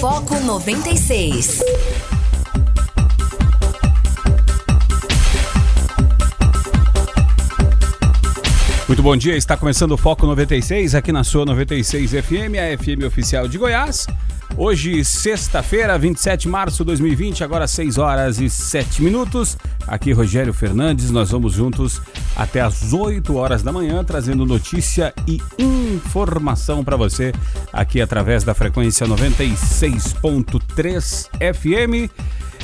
Foco 96. Muito bom dia, está começando o Foco 96 aqui na sua 96 FM, a FM oficial de Goiás. Hoje, sexta-feira, 27 de março de 2020, agora 6 horas e 7 minutos. Aqui Rogério Fernandes, nós vamos juntos até as 8 horas da manhã, trazendo notícia e informação para você aqui através da frequência 96.3 FM.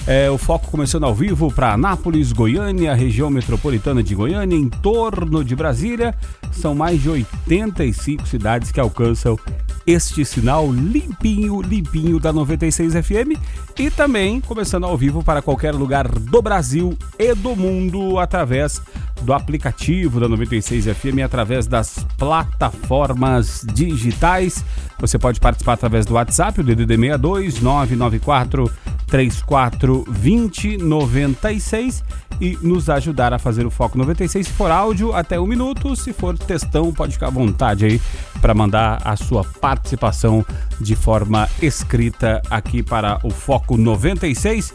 É, o foco começando ao vivo para Anápolis, Goiânia, região metropolitana de Goiânia, em torno de Brasília. São mais de 85 cidades que alcançam este sinal limpinho, limpinho da 96 FM e também começando ao vivo para qualquer lugar do Brasil e do mundo através do aplicativo da 96 FM através das plataformas digitais. Você pode participar através do WhatsApp, o DDD 62 994 34 20 96 e nos ajudar a fazer o Foco 96. Se for áudio, até um minuto. Se for textão, pode ficar à vontade aí para mandar a sua participação de forma escrita aqui para o Foco 96.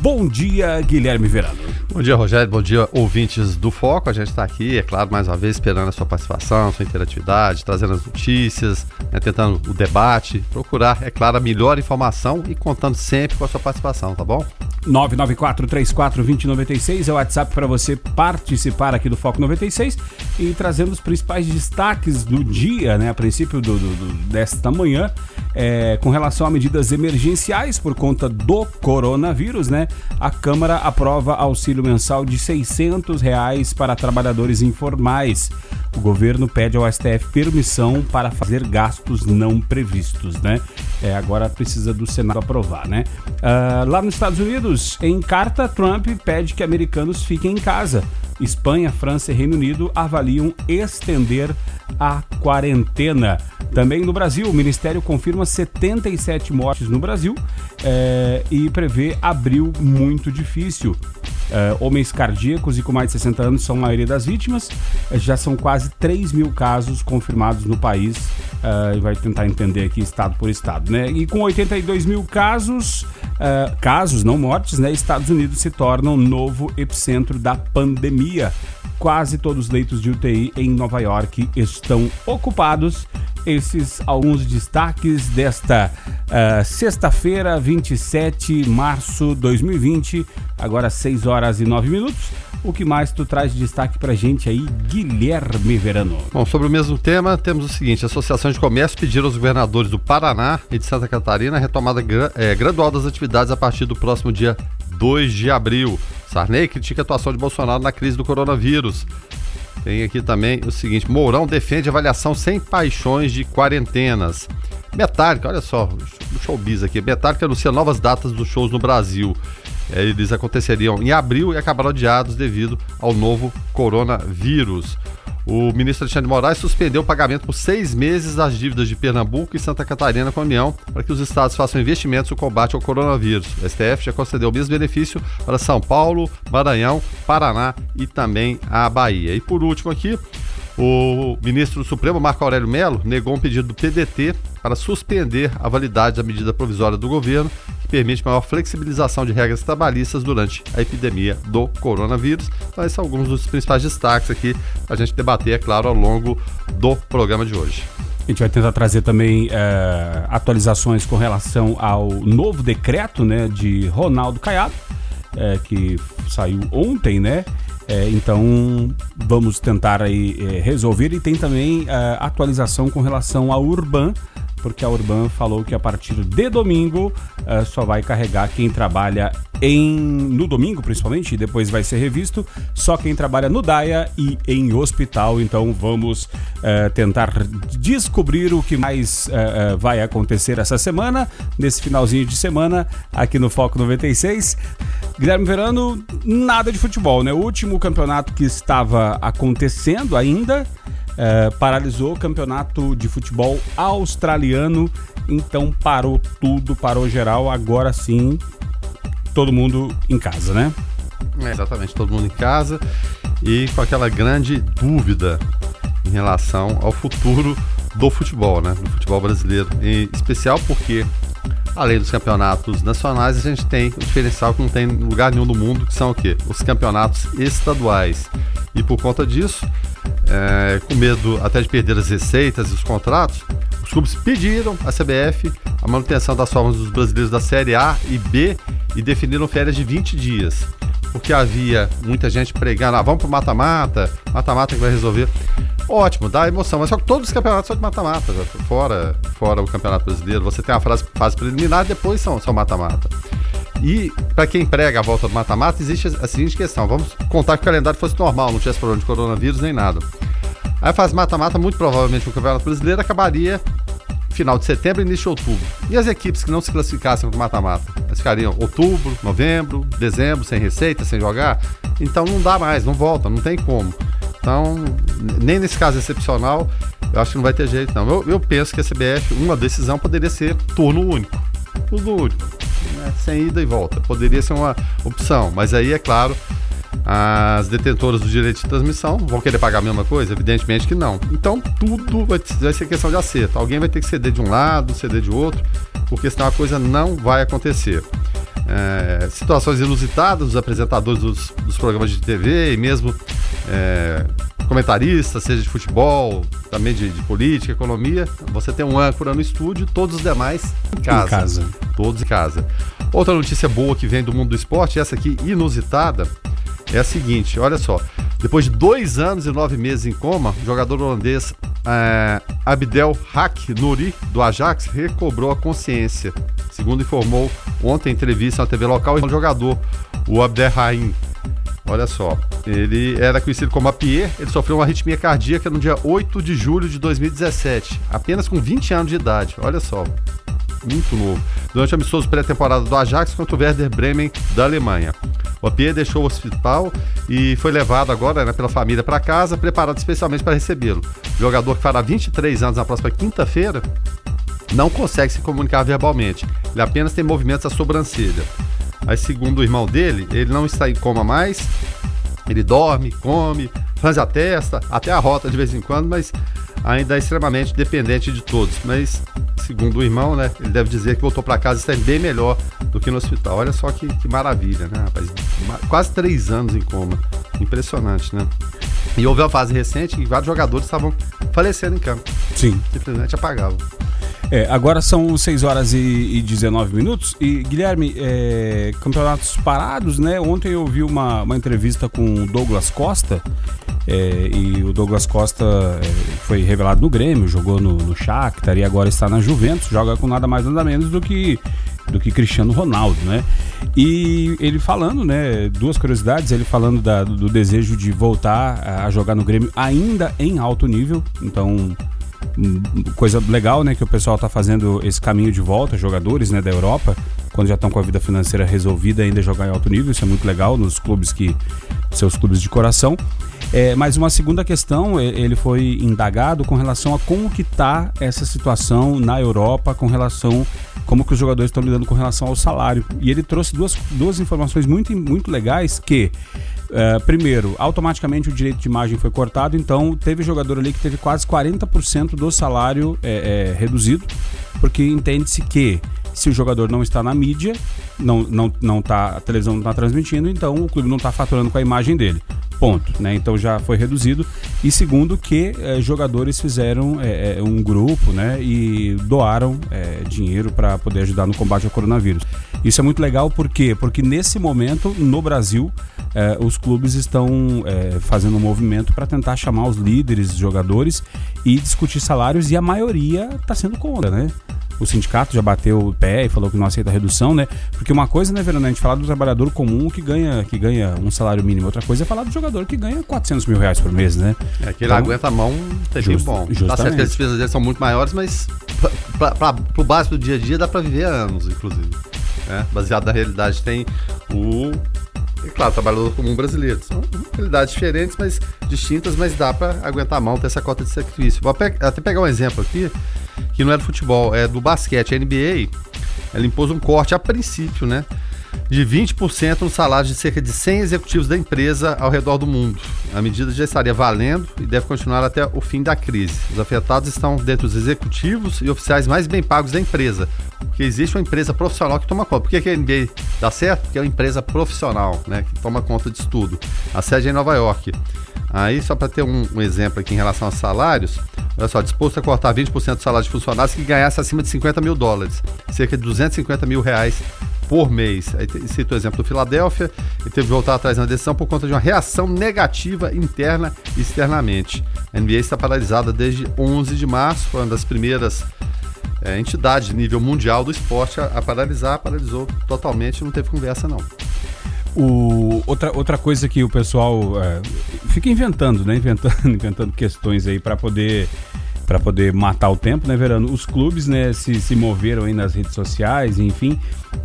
Bom dia, Guilherme Verano. Bom dia, Rogério. Bom dia, ouvintes do Foco. A gente está aqui, é claro, mais uma vez esperando a sua participação, sua interatividade, trazendo as notícias, né, tentando o debate, procurar, é claro, a melhor informação e contando sempre com a sua participação, tá bom? 994-34-2096 é o WhatsApp para você participar aqui do Foco 96 e trazendo os principais destaques do dia, né, a princípio do, do, do desta manhã, é, com relação a medidas emergenciais por conta do coronavírus, né? A Câmara aprova auxílio mensal de 600 reais para trabalhadores informais. O governo pede ao STF permissão para fazer gastos não previstos, né? É, agora precisa do Senado aprovar, né? Uh, lá nos Estados Unidos, em carta, Trump pede que americanos fiquem em casa. Espanha, França e Reino Unido avaliam estender a quarentena. Também no Brasil, o Ministério confirma 77 mortes no Brasil é, e prevê abril muito difícil. É, homens cardíacos e com mais de 60 anos são a maioria das vítimas. É, já são quase 3 mil casos confirmados no país. Uh, vai tentar entender aqui estado por estado, né? E com 82 mil casos, casos, não mortes, né? Estados Unidos se torna um novo epicentro da pandemia. Quase todos os leitos de UTI em Nova York estão ocupados. Esses alguns destaques desta uh, sexta-feira, 27 de março de 2020, agora 6 horas e 9 minutos. O que mais tu traz de destaque pra gente aí, Guilherme Verano? Bom, sobre o mesmo tema, temos o seguinte: a Associação de Comércio pediram aos governadores do Paraná e de Santa Catarina a retomada gra é, gradual das atividades a partir do próximo dia 2 de abril. Sarney critica a atuação de Bolsonaro na crise do coronavírus. Tem aqui também o seguinte: Mourão defende avaliação sem paixões de quarentenas. Metallica, olha só, showbiz aqui. Metallica anuncia novas datas dos shows no Brasil. É, eles aconteceriam em abril e acabaram adiados devido ao novo coronavírus. O ministro Alexandre de Moraes suspendeu o pagamento por seis meses das dívidas de Pernambuco e Santa Catarina com a União para que os estados façam investimentos no combate ao coronavírus. O STF já concedeu o mesmo benefício para São Paulo, Maranhão, Paraná e também a Bahia. E por último aqui, o ministro do Supremo, Marco Aurélio Melo, negou um pedido do PDT para suspender a validade da medida provisória do governo, que permite maior flexibilização de regras trabalhistas durante a epidemia do coronavírus. Então, esses são alguns dos principais destaques aqui para a gente debater, é claro, ao longo do programa de hoje. A gente vai tentar trazer também é, atualizações com relação ao novo decreto né, de Ronaldo Caiado, é, que saiu ontem, né? É, então vamos tentar aí é, resolver. E tem também é, atualização com relação à Urban, porque a Urban falou que a partir de domingo uh, só vai carregar quem trabalha em no domingo principalmente, e depois vai ser revisto só quem trabalha no DAIA e em hospital. Então vamos uh, tentar descobrir o que mais uh, vai acontecer essa semana, nesse finalzinho de semana, aqui no Foco 96. Guilherme Verano, nada de futebol, né? O último campeonato que estava acontecendo ainda é, paralisou o campeonato de futebol australiano, então parou tudo, parou geral. Agora sim, todo mundo em casa, né? É, exatamente, todo mundo em casa e com aquela grande dúvida em relação ao futuro do futebol, né? Do futebol brasileiro. Em especial porque Além dos campeonatos nacionais, a gente tem o diferencial que não tem em lugar nenhum do mundo, que são o quê? Os campeonatos estaduais. E por conta disso, é, com medo até de perder as receitas e os contratos, os clubes pediram à CBF a manutenção das formas dos brasileiros da Série A e B e definiram férias de 20 dias. Porque havia muita gente pregando, ah, vamos pro mata-mata, mata-mata que vai resolver. Ótimo, dá emoção, mas só que todos os campeonatos são de mata-mata, fora, fora o Campeonato Brasileiro. Você tem a fase, preliminar, depois são mata-mata. E para quem prega a volta do mata-mata, existe a seguinte questão: vamos contar que o calendário fosse normal, não tivesse problema de coronavírus nem nada. Aí fase mata-mata, muito provavelmente o Campeonato Brasileiro acabaria final de setembro e início de outubro. E as equipes que não se classificassem para o mata-mata? Elas ficariam outubro, novembro, dezembro, sem receita, sem jogar? Então não dá mais, não volta, não tem como. Então, nem nesse caso excepcional, eu acho que não vai ter jeito, não. Eu, eu penso que a CBF, uma decisão poderia ser turno único. Turno único. Né? Sem ida e volta. Poderia ser uma opção. Mas aí, é claro, as detentoras do direito de transmissão vão querer pagar a mesma coisa? Evidentemente que não. Então, tudo vai, vai ser questão de acerto. Alguém vai ter que ceder de um lado, ceder de outro, porque senão a coisa não vai acontecer. É, situações inusitadas dos apresentadores dos, dos programas de TV e mesmo é, comentarista, seja de futebol, também de, de, política, economia. Você tem um âncora no estúdio, todos os demais em casa. Em casa. Todos em casa. Outra notícia boa que vem do mundo do esporte, essa aqui inusitada, é a seguinte: olha só. Depois de dois anos e nove meses em coma, o jogador holandês é, Abdel Hak Nouri, do Ajax, recobrou a consciência. Segundo informou ontem em entrevista na TV local, o jogador, o Abderrahim, Olha só, ele era conhecido como Apier, ele sofreu uma arritmia cardíaca no dia 8 de julho de 2017, apenas com 20 anos de idade. Olha só, muito novo. Durante o amistoso pré-temporada do Ajax contra o Werder Bremen da Alemanha. O Apier deixou o hospital e foi levado agora né, pela família para casa, preparado especialmente para recebê-lo. Jogador que fará 23 anos na próxima quinta-feira não consegue se comunicar verbalmente. Ele apenas tem movimentos da sobrancelha. Aí, segundo o irmão dele, ele não está em coma mais, ele dorme, come, franze a testa, até a rota de vez em quando, mas ainda é extremamente dependente de todos. Mas, segundo o irmão, né, ele deve dizer que voltou para casa e está bem melhor do que no hospital. Olha só que, que maravilha, né, rapaz? Quase três anos em coma. Impressionante, né? E houve uma fase recente que vários jogadores estavam falecendo em campo. Sim. Simplesmente apagavam. É, agora são 6 horas e, e 19 minutos. E, Guilherme, é, campeonatos parados, né? Ontem eu vi uma, uma entrevista com o Douglas Costa. É, e o Douglas Costa é, foi revelado no Grêmio, jogou no, no Shakhtar e agora está na Juventus. Joga com nada mais nada menos do que do que Cristiano Ronaldo, né? E ele falando, né? Duas curiosidades, ele falando da, do desejo de voltar a jogar no Grêmio ainda em alto nível. Então, coisa legal, né, que o pessoal está fazendo esse caminho de volta, jogadores, né, da Europa, quando já estão com a vida financeira resolvida, ainda jogar em alto nível, isso é muito legal nos clubes que seus clubes de coração. É, mas uma segunda questão, ele foi indagado com relação a como que está essa situação na Europa, com relação como que os jogadores estão lidando com relação ao salário. E ele trouxe duas, duas informações muito, muito legais que Uh, primeiro, automaticamente o direito de imagem foi cortado, então teve jogador ali que teve quase 40% do salário é, é, reduzido, porque entende-se que se o jogador não está na mídia, não, não, não tá, a televisão não está transmitindo, então o clube não está faturando com a imagem dele. Ponto. Né? Então já foi reduzido. E segundo, que é, jogadores fizeram é, um grupo né, e doaram dinheiro para poder ajudar no combate ao coronavírus. Isso é muito legal, por quê? Porque nesse momento, no Brasil, eh, os clubes estão eh, fazendo um movimento para tentar chamar os líderes, jogadores e discutir salários e a maioria está sendo contra, né? O sindicato já bateu o pé e falou que não aceita redução, né? Porque uma coisa, né, Verona, a gente falar do trabalhador comum que ganha, que ganha um salário mínimo, outra coisa é falar do jogador que ganha 400 mil reais por mês, né? É que ele então, aguenta a mão, tem just, bom. Justamente. Tá certo que as despesas dele são muito maiores, mas para o básico do dia a dia dá para viver anos, inclusive. Né? Baseado na realidade, tem o e claro, trabalhador comum brasileiro. São realidades diferentes, mas distintas, mas dá para aguentar a mão, ter essa cota de sacrifício. Vou até pegar um exemplo aqui, que não é do futebol, é do basquete. A NBA, ela impôs um corte a princípio, né? De 20% no salário de cerca de 100 executivos da empresa ao redor do mundo. A medida já estaria valendo e deve continuar até o fim da crise. Os afetados estão dentre os executivos e oficiais mais bem pagos da empresa, porque existe uma empresa profissional que toma conta. Por que, que a NBA dá certo? Porque é uma empresa profissional, né, que toma conta disso tudo. A sede é em Nova York. Aí, só para ter um, um, exemplo aqui em relação aos salários, olha só, disposto a cortar 20% do salário de funcionários que ganhasse acima de 50 mil dólares, cerca de 250 mil reais por mês. Aí cito o exemplo do Filadélfia, e teve que voltar atrás na decisão por conta de uma reação negativa interna e externamente. A NBA está paralisada desde 11 de março, foi uma das primeiras é, entidades de nível mundial do esporte a, a paralisar, paralisou totalmente, não teve conversa não. O, outra, outra coisa que o pessoal é, fica inventando, né? Inventando, inventando questões aí para poder para poder matar o tempo, né, Verano? Os clubes, né, se, se moveram aí nas redes sociais, enfim,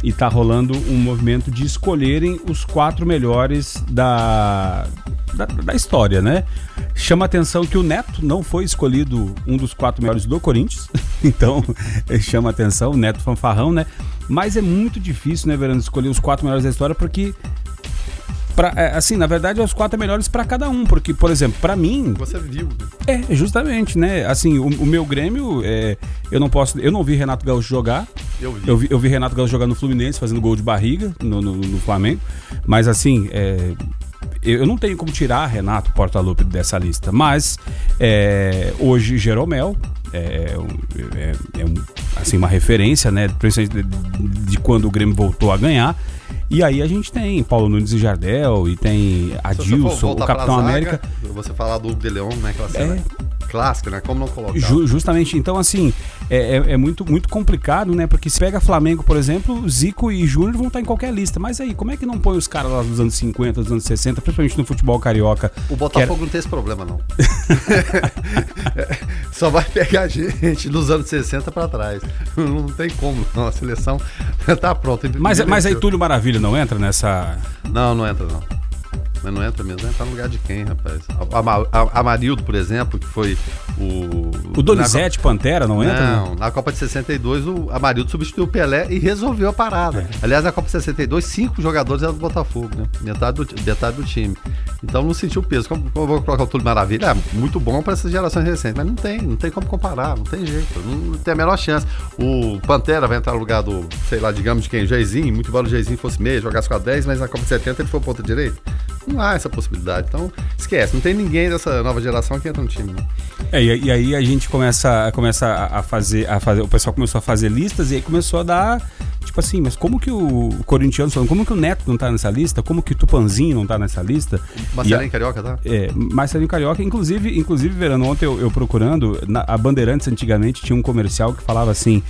e tá rolando um movimento de escolherem os quatro melhores da, da, da história, né? Chama atenção que o Neto não foi escolhido um dos quatro melhores do Corinthians, então chama atenção, o Neto fanfarrão, né? Mas é muito difícil, né, Verano, escolher os quatro melhores da história, porque Pra, é, assim, na verdade, é os quatro melhores para cada um, porque, por exemplo, para mim. Você viu. Né? É, justamente, né? Assim, o, o meu Grêmio, é, eu não posso. Eu não vi Renato Gaúcho jogar. Eu vi. Eu vi, eu vi Renato Gaúcho jogar no Fluminense, fazendo gol de barriga no, no, no Flamengo. Mas, assim, é, eu não tenho como tirar Renato Portaluppi dessa lista, mas é, hoje Jeromel é, é, é um, assim, uma referência, né? Principalmente de, de, quando o Grêmio voltou a ganhar. E aí a gente tem Paulo Nunes e Jardel, e tem Adilson, o Capitão zaga, América. Você falar do Hugo de Leon, né? Aquela cena. É, clássica, né? Como não colocar? Ju, justamente, então assim, é, é, é, muito, muito complicado, né? Porque se pega Flamengo, por exemplo, Zico e Júnior vão estar em qualquer lista. Mas aí, como é que não põe os caras lá dos anos 50, dos anos 60, principalmente no futebol carioca? O Botafogo era... não tem esse problema, não. Só vai pegar gente dos anos 60 para trás. Não tem como, não. A seleção tá pronta. Mas, mas aí Túlio Maravilha não entra nessa. Não, não entra, não. Mas não entra mesmo, entra no lugar de quem, rapaz? Amarildo, por exemplo, que foi o. O Donizete. Pantera não entra? Não, na Copa de 62 o Amarildo substituiu o Pelé e resolveu a parada. É. Aliás, na Copa de 62, cinco jogadores eram do Botafogo, né? Metade do, metade do time. Então não sentiu peso. Como, como eu vou colocar o Túlio Maravilha? É muito bom para essas gerações recentes, mas não tem, não tem como comparar, não tem jeito, não tem a menor chance. O Pantera vai entrar no lugar do, sei lá, digamos de quem? Jairzinho, muito embora o Jairzinho fosse meio, jogasse com a 10, mas na Copa de 70 ele foi ponta direita. Não há essa possibilidade. Então, esquece. Não tem ninguém dessa nova geração que entra no time. Né? É, e, e, aí a gente começa, começa a fazer, a fazer. O pessoal começou a fazer listas e aí começou a dar. Tipo assim, mas como que o corintiano como que o Neto não tá nessa lista? Como que o Tupanzinho não tá nessa lista? Marcelinho Carioca, tá? É, Marcelinho Carioca, inclusive, inclusive, Verano, ontem eu, eu procurando, na, a Bandeirantes antigamente tinha um comercial que falava assim: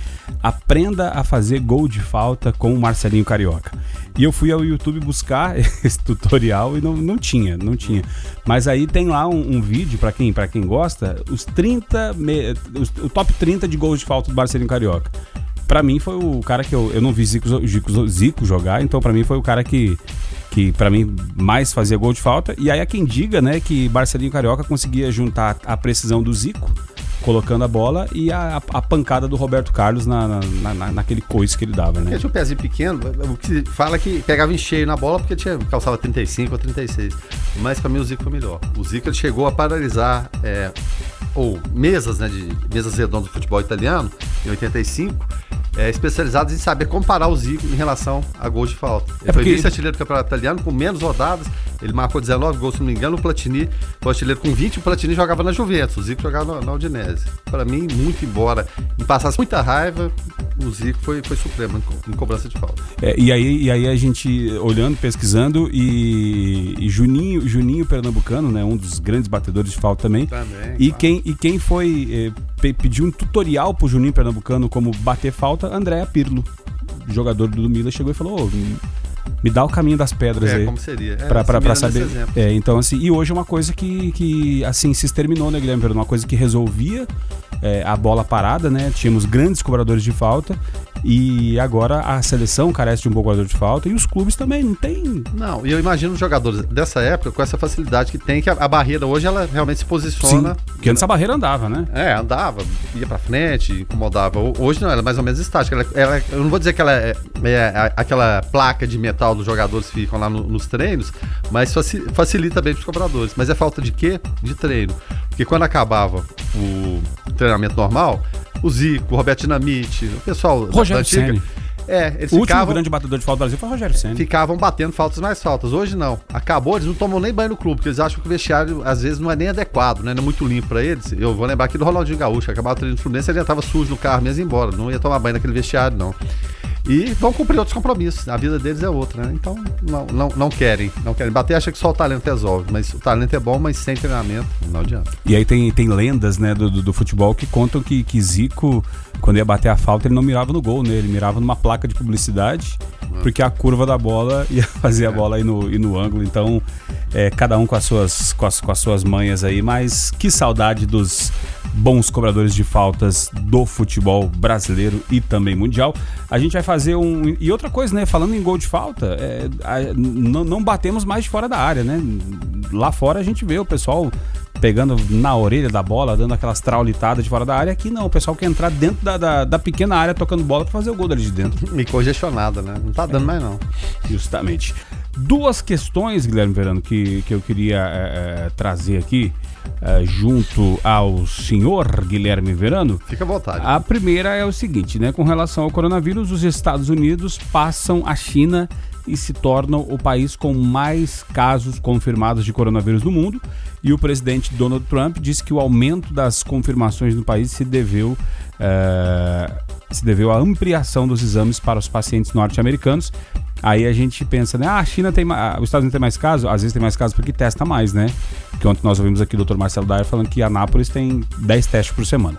aprenda a fazer gol de falta com o Marcelinho Carioca. E eu fui ao YouTube buscar esse tutorial e não, não tinha, não tinha. Mas aí tem lá um, um vídeo, para quem, pra quem gosta, os 30, me, os, o top 30 de gols de falta do Marcelinho Carioca. Pra mim foi o cara que eu, eu não vi Zico, Zico, Zico jogar, então para mim foi o cara que, que para mim mais fazia gol de falta. E aí há quem diga, né, que Marcelinho Carioca conseguia juntar a precisão do Zico colocando a bola e a, a pancada do Roberto Carlos na, na, na, naquele coice que ele dava, né? Ele tinha um pezinho pequeno, o que fala que pegava em cheio na bola porque tinha, calçava 35 ou 36. Mas para mim o Zico foi melhor. O Zico ele chegou a paralisar é, ou mesas, né, de mesas redondas do futebol italiano em 85 é, especializados em saber comparar o Zico em relação a gols de falta. Ele é foi vice-artilheiro do campeonato italiano com menos rodadas, ele marcou 19 gols, se não me engano, o Platini foi artilheiro com 20, o Platini jogava na Juventus, o Zico jogava na, na Udinese. Para mim, muito embora me passasse muita raiva, o Zico foi, foi supremo em, em cobrança de falta. É, e, aí, e aí a gente olhando, pesquisando, e, e, Juninho, Juninho Pernambucano, né, um dos grandes batedores de falta também. também e, claro. quem, e quem foi eh, pediu um tutorial pro Juninho Pernambucano como bater falta, Andréa Pirlo, jogador do Milan, chegou e falou: oh, me dá o caminho das pedras é, aí. como seria. É, pra, pra, pra saber. É, então, assim, e hoje é uma coisa que, que assim, se exterminou, né, Guilherme? Uma coisa que resolvia é, a bola parada, né? Tínhamos grandes cobradores de falta e agora a seleção carece de um bom cobrador de falta e os clubes também não tem. Não, e eu imagino os jogadores dessa época com essa facilidade que tem, que a, a barreira hoje ela realmente se posiciona. Sim, porque antes a barreira andava, né? É, andava, ia pra frente, incomodava. Hoje não, ela é mais ou menos estática. Ela, ela, eu não vou dizer que ela é, é, aquela placa de metal dos jogadores que ficam lá no, nos treinos, mas facilita bem pros cobradores. Mas é falta de quê? De treino. Porque quando acabava o treinamento normal, o Zico, o Roberto Dinamite, o pessoal Rogério da antiga. É, eles o ficavam, último grande batedor de falta do Brasil foi o Rogério Senna. Ficavam batendo faltas mais faltas. Hoje não. Acabou, eles não tomam nem banho no clube, porque eles acham que o vestiário às vezes não é nem adequado, né? Não é muito limpo pra eles. Eu vou lembrar aqui do Ronaldinho Gaúcho, acabava o treino do Fluminense, ele já tava sujo no carro mesmo embora. Não ia tomar banho naquele vestiário, não. E vão cumprir outros compromissos. A vida deles é outra, né? Então não, não, não querem. Não querem bater, acha que só o talento resolve. Mas o talento é bom, mas sem treinamento não adianta. E aí tem, tem lendas né, do, do, do futebol que contam que, que Zico, quando ia bater a falta, ele não mirava no gol, né? Ele mirava numa placa de publicidade, uhum. porque a curva da bola ia fazer a é. bola ir no, ir no ângulo. Então, é, cada um com as, suas, com, as, com as suas manhas aí. Mas que saudade dos bons cobradores de faltas do futebol brasileiro e também mundial. A gente vai fazer um. E outra coisa, né? Falando em gol de falta, é, a, não, não batemos mais de fora da área, né? Lá fora a gente vê o pessoal pegando na orelha da bola, dando aquelas traulitadas de fora da área. Aqui não, o pessoal quer entrar dentro da, da, da pequena área tocando bola para fazer o gol dali de dentro. Me congestionada, né? Não tá dando é. mais não. Justamente. Duas questões, Guilherme Verano, que, que eu queria é, é, trazer aqui. Uh, junto ao senhor Guilherme Verano. Fica à vontade. A primeira é o seguinte, né? Com relação ao coronavírus, os Estados Unidos passam a China e se tornam o país com mais casos confirmados de coronavírus no mundo. E o presidente Donald Trump disse que o aumento das confirmações no país se deveu, uh, se deveu à ampliação dos exames para os pacientes norte-americanos Aí a gente pensa, né? Ah, a China tem mais. Os Estados Unidos tem mais casos? Às vezes tem mais casos porque testa mais, né? Porque ontem nós ouvimos aqui o Dr. Marcelo Dyer falando que Anápolis tem 10 testes por semana.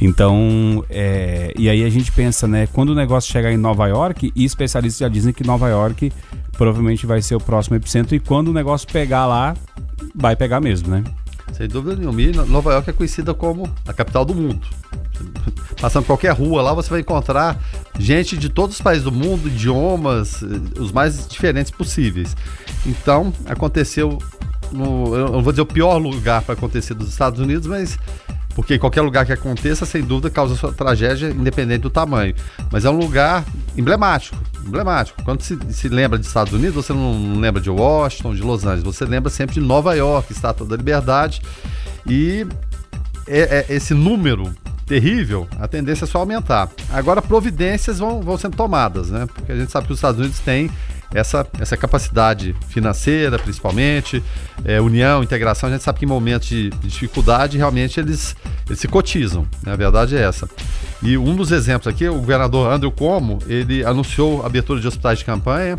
Então, é, e aí a gente pensa, né? Quando o negócio chegar em Nova York, e especialistas já dizem que Nova York provavelmente vai ser o próximo epicentro, e quando o negócio pegar lá, vai pegar mesmo, né? Sem dúvida nenhuma. Nova York é conhecida como a capital do mundo. Passando qualquer rua lá, você vai encontrar gente de todos os países do mundo, idiomas, eh, os mais diferentes possíveis. Então, aconteceu no, eu não vou dizer o pior lugar para acontecer dos Estados Unidos, mas porque qualquer lugar que aconteça, sem dúvida, causa sua tragédia, independente do tamanho. Mas é um lugar emblemático, emblemático. Quando se, se lembra de Estados Unidos, você não lembra de Washington, de Los Angeles, você lembra sempre de Nova York, Estátua da Liberdade. E é, é, esse número terrível, a tendência é só aumentar. Agora, providências vão, vão sendo tomadas, né? Porque a gente sabe que os Estados Unidos têm essa, essa capacidade financeira, principalmente, é, união, integração. A gente sabe que em momentos de, dificuldade, realmente eles, eles se cotizam. Né? A verdade é essa. E um dos exemplos aqui, o governador Andrew Cuomo, ele anunciou a abertura de hospitais de campanha.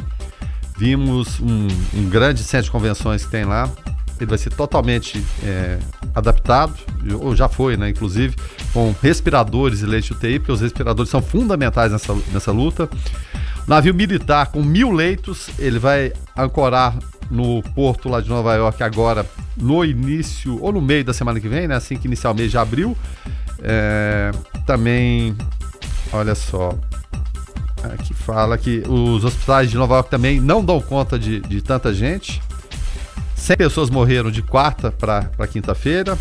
Vimos um, um grande centro de convenções que tem lá, ele vai ser totalmente é, adaptado, ou já foi, né, inclusive, com respiradores e leite UTI, porque os respiradores são fundamentais nessa, nessa luta. Navio militar com mil leitos, ele vai ancorar no porto lá de Nova York agora no início ou no meio da semana que vem, né? Assim que iniciar o mês de abril. É, também, olha só, aqui fala que os hospitais de Nova York também não dão conta de, de tanta gente. 100 pessoas morreram de quarta para quinta-feira.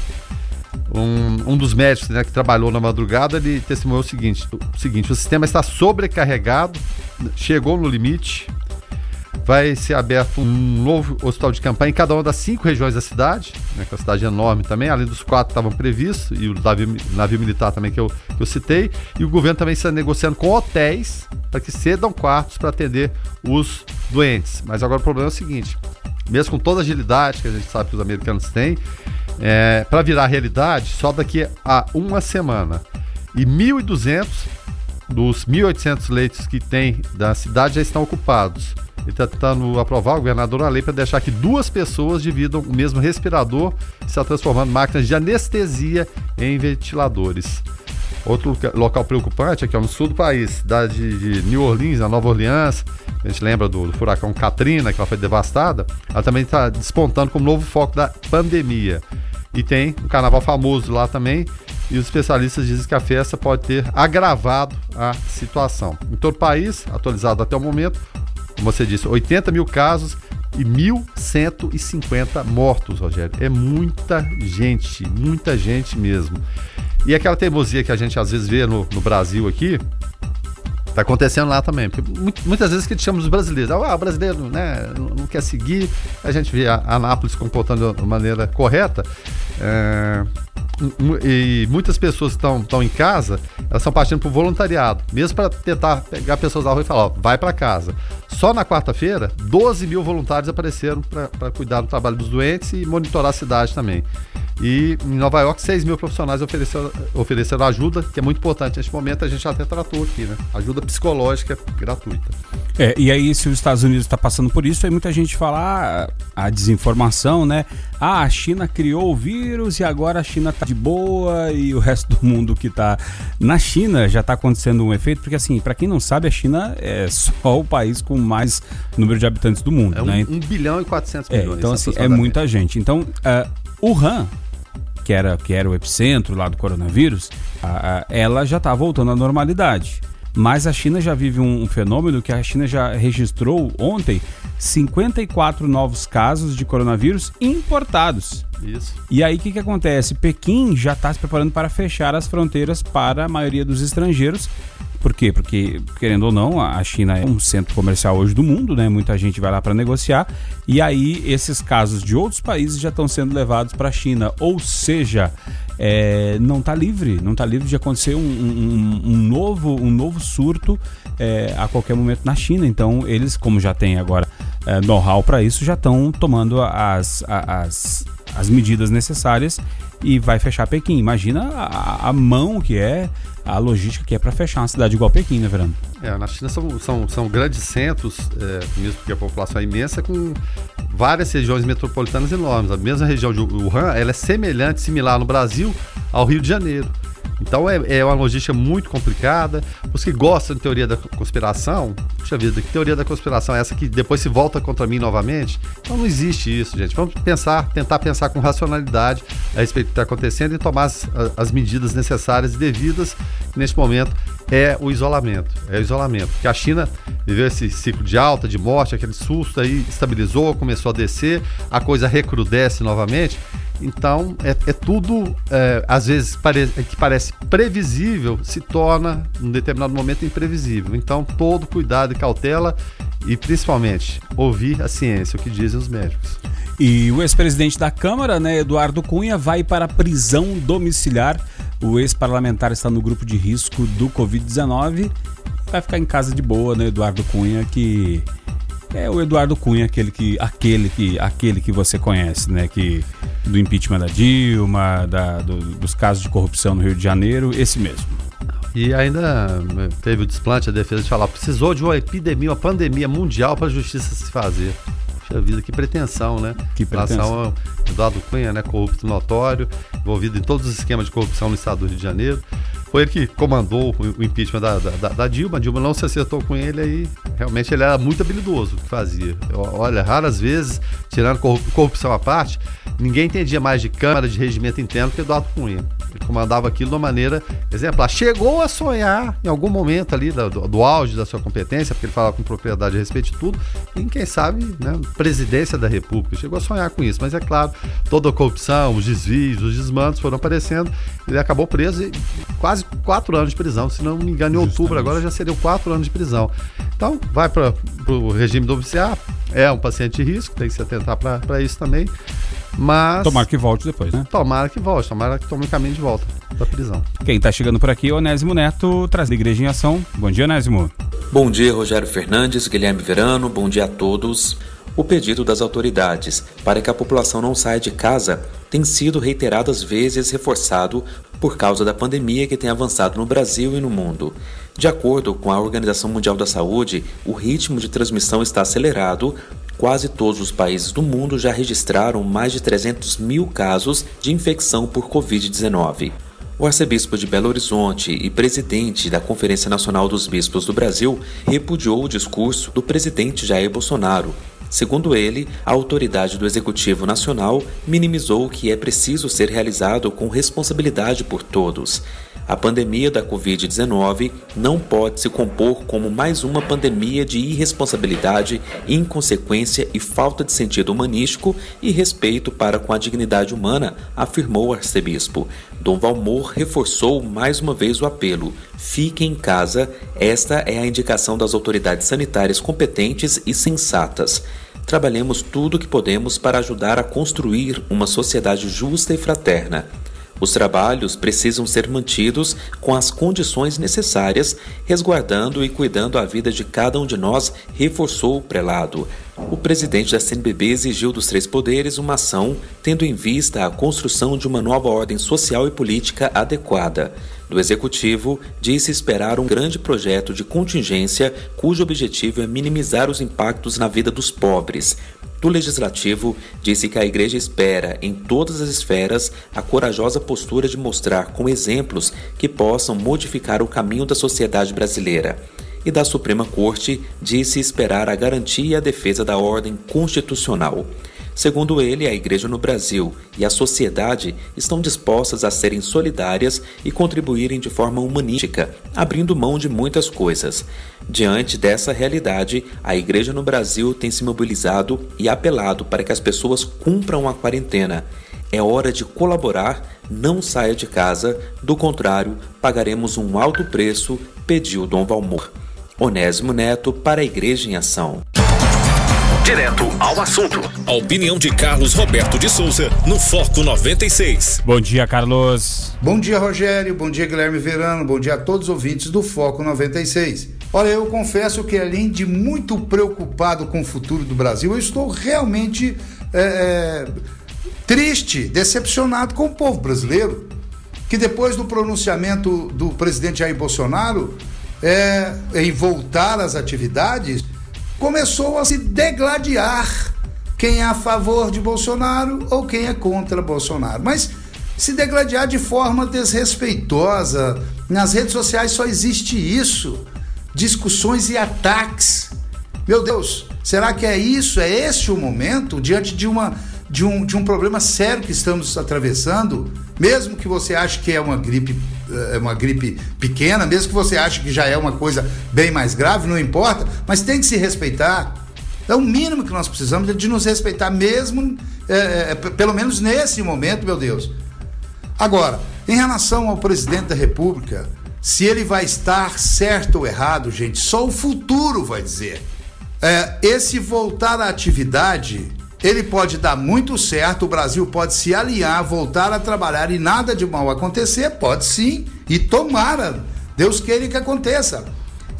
Um, um, dos médicos né, que trabalhou na madrugada, ele testemunhou o seguinte, o seguinte: o sistema está sobrecarregado, chegou no limite, vai ser aberto um novo hospital de campanha em cada uma das cinco regiões da cidade, né, que é uma cidade enorme também, além dos quatro que estavam previstos, e o navio, navio militar também que eu, que eu citei, e o governo também está negociando com hotéis para que cedam quartos para atender os doentes. Mas agora o problema é o seguinte: mesmo com toda a agilidade que a gente sabe que os americanos têm, é, para virar realidade só daqui a uma semana. E 1.200 dos 1.800 leitos que tem da cidade já estão ocupados. Ele está tentando aprovar o governador a lei para deixar que duas pessoas dividam o mesmo respirador, que está transformando máquinas de anestesia em ventiladores. Outro local preocupante aqui é no sul do país, cidade de New Orleans, na Nova Orleans. A gente lembra do, do furacão Katrina, que ela foi devastada. Ela também está despontando como novo foco da pandemia. E tem um carnaval famoso lá também. e os especialistas dizem que a festa pode ter agravado a situação. Em todo o país, atualizado até o momento, como você disse, 80 mil casos e 1.150 mortos, Rogério. É muita gente, muita gente mesmo. E aquela teimosia que a gente às vezes vê no, no Brasil aqui, Tá acontecendo lá também. Porque muitas vezes que chamamos os brasileiros, ah, o brasileiro né, não quer seguir, a gente vê a Anápolis comportando de maneira correta. É, e muitas pessoas que estão em casa, elas estão partindo para o voluntariado, mesmo para tentar pegar pessoas da rua e falar, ó, vai para casa. Só na quarta-feira, 12 mil voluntários apareceram para cuidar do trabalho dos doentes e monitorar a cidade também. E em Nova York, 6 mil profissionais ofereceram, ofereceram ajuda, que é muito importante neste momento, a gente até tratou aqui, né? Ajuda psicológica gratuita. É, e aí, se os Estados Unidos está passando por isso, aí muita gente fala ah, a desinformação, né? Ah, a China criou o vírus e agora a China tá de boa e o resto do mundo que tá na China já está acontecendo um efeito, porque assim, para quem não sabe, a China é só o país com mais número de habitantes do mundo, é um, né? 1 bilhão e 400 milhões. É, então, assim, é muita gente. Então, uh, Wuhan, que era, que era o epicentro lá do coronavírus, a, a, ela já está voltando à normalidade. Mas a China já vive um, um, fenômeno que a China já registrou ontem 54 novos casos de coronavírus importados. Isso. E aí o que, que acontece? Pequim já está se preparando para fechar as fronteiras para a maioria dos estrangeiros por quê? Porque, querendo ou não, a China é um centro comercial hoje do mundo, né? Muita gente vai lá para negociar. E aí, esses casos de outros países já estão sendo levados para a China. Ou seja, é, não está livre, não está livre de acontecer um, um, um, novo, um novo surto é, a qualquer momento na China. Então, eles, como já têm agora é, know-how para isso, já estão tomando as, as, as medidas necessárias e vai fechar Pequim. Imagina a, a mão que é a logística que é para fechar uma cidade igual Pequim, né, Verano? É, na China são, são, são grandes centros, é, mesmo porque a população é imensa, com várias regiões metropolitanas enormes. A mesma região de Wuhan ela é semelhante, similar no Brasil ao Rio de Janeiro. Então é, é uma logística muito complicada. Os que gostam de teoria da conspiração, puxa vida, que teoria da conspiração é essa que depois se volta contra mim novamente? Então não existe isso, gente. Vamos pensar, tentar pensar com racionalidade a respeito do que está acontecendo e tomar as, as medidas necessárias e devidas, neste momento é o isolamento. É o isolamento. Porque a China viveu esse ciclo de alta, de morte, aquele susto aí, estabilizou, começou a descer, a coisa recrudesce novamente. Então, é, é tudo, é, às vezes, pare que parece previsível, se torna, num determinado momento, imprevisível. Então, todo cuidado e cautela e, principalmente, ouvir a ciência, o que dizem os médicos. E o ex-presidente da Câmara, né, Eduardo Cunha, vai para a prisão domiciliar. O ex-parlamentar está no grupo de risco do Covid-19. Vai ficar em casa de boa, né, Eduardo Cunha, que é o Eduardo Cunha, aquele que, aquele que, aquele que você conhece, né? Que do impeachment da Dilma, da, do, dos casos de corrupção no Rio de Janeiro, esse mesmo. E ainda eh, teve o desplante, a defesa de falar, precisou de uma epidemia, uma pandemia mundial para a justiça se fazer. Puxa vida, que pretensão, né? Que pretensão. Em relação ao Eduardo Cunha, né? Corrupto notório, envolvido em todos os esquemas de corrupção no estado do Rio de Janeiro. Foi ele que comandou o impeachment da, da, da Dilma. A Dilma não se acertou com ele aí. Realmente ele era muito habilidoso o que fazia. Olha, raras vezes, tirando corrupção à parte, ninguém entendia mais de Câmara de Regimento Interno que Eduardo Cunha. Ele comandava aquilo de uma maneira exemplar. Chegou a sonhar em algum momento ali do, do auge da sua competência, porque ele falava com propriedade a respeito de tudo, em quem sabe, né, presidência da República. Chegou a sonhar com isso, mas é claro, toda a corrupção, os desvios, os desmandos foram aparecendo. Ele acabou preso e quase quatro anos de prisão. Se não me engano, em Justamente. outubro agora já seriam quatro anos de prisão. Então, vai para o regime domiciliar. É um paciente de risco, tem que se atentar para isso também. Mas. Tomara que volte depois, né? Tomara que volte, tomara que tome o caminho de volta da prisão. Quem está chegando por aqui é o Onésimo Neto, traz a Igreja em Ação. Bom dia, Onésimo. Bom dia, Rogério Fernandes, Guilherme Verano, bom dia a todos. O pedido das autoridades para que a população não saia de casa tem sido reiteradas vezes reforçado por causa da pandemia que tem avançado no Brasil e no mundo. De acordo com a Organização Mundial da Saúde, o ritmo de transmissão está acelerado. Quase todos os países do mundo já registraram mais de 300 mil casos de infecção por Covid-19. O arcebispo de Belo Horizonte e presidente da Conferência Nacional dos Bispos do Brasil repudiou o discurso do presidente Jair Bolsonaro Segundo ele, a autoridade do Executivo Nacional minimizou que é preciso ser realizado com responsabilidade por todos. A pandemia da Covid-19 não pode se compor como mais uma pandemia de irresponsabilidade, inconsequência e falta de sentido humanístico e respeito para com a dignidade humana, afirmou o arcebispo. Dom Valmor reforçou mais uma vez o apelo: fique em casa, esta é a indicação das autoridades sanitárias competentes e sensatas. Trabalhemos tudo o que podemos para ajudar a construir uma sociedade justa e fraterna. Os trabalhos precisam ser mantidos com as condições necessárias, resguardando e cuidando a vida de cada um de nós, reforçou o prelado. O presidente da CNBB exigiu dos três poderes uma ação tendo em vista a construção de uma nova ordem social e política adequada. Do executivo, disse esperar um grande projeto de contingência cujo objetivo é minimizar os impactos na vida dos pobres, do Legislativo, disse que a Igreja espera, em todas as esferas, a corajosa postura de mostrar com exemplos que possam modificar o caminho da sociedade brasileira. E da Suprema Corte, disse esperar a garantia e a defesa da ordem constitucional. Segundo ele, a Igreja no Brasil e a sociedade estão dispostas a serem solidárias e contribuírem de forma humanística, abrindo mão de muitas coisas. Diante dessa realidade, a Igreja no Brasil tem se mobilizado e apelado para que as pessoas cumpram a quarentena. É hora de colaborar, não saia de casa, do contrário, pagaremos um alto preço, pediu Dom Valmor. Onésimo Neto para a Igreja em Ação. Direto ao assunto. A opinião de Carlos Roberto de Souza no Foco 96. Bom dia, Carlos. Bom dia, Rogério. Bom dia, Guilherme Verano. Bom dia a todos os ouvintes do Foco 96. Olha, eu confesso que além de muito preocupado com o futuro do Brasil, eu estou realmente é, é, triste, decepcionado com o povo brasileiro, que depois do pronunciamento do presidente Jair Bolsonaro é, em voltar às atividades, começou a se degladiar quem é a favor de Bolsonaro ou quem é contra Bolsonaro. Mas se degladiar de forma desrespeitosa. Nas redes sociais só existe isso: discussões e ataques. Meu Deus, será que é isso? É esse o momento diante de uma de um, de um problema sério que estamos atravessando? Mesmo que você ache que é uma gripe é uma gripe pequena, mesmo que você ache que já é uma coisa bem mais grave, não importa, mas tem que se respeitar. É o mínimo que nós precisamos é de nos respeitar, mesmo, é, é, pelo menos nesse momento, meu Deus. Agora, em relação ao presidente da República, se ele vai estar certo ou errado, gente, só o futuro vai dizer. É, esse voltar à atividade ele pode dar muito certo, o Brasil pode se aliar, voltar a trabalhar e nada de mal acontecer, pode sim, e tomara, Deus queira que aconteça.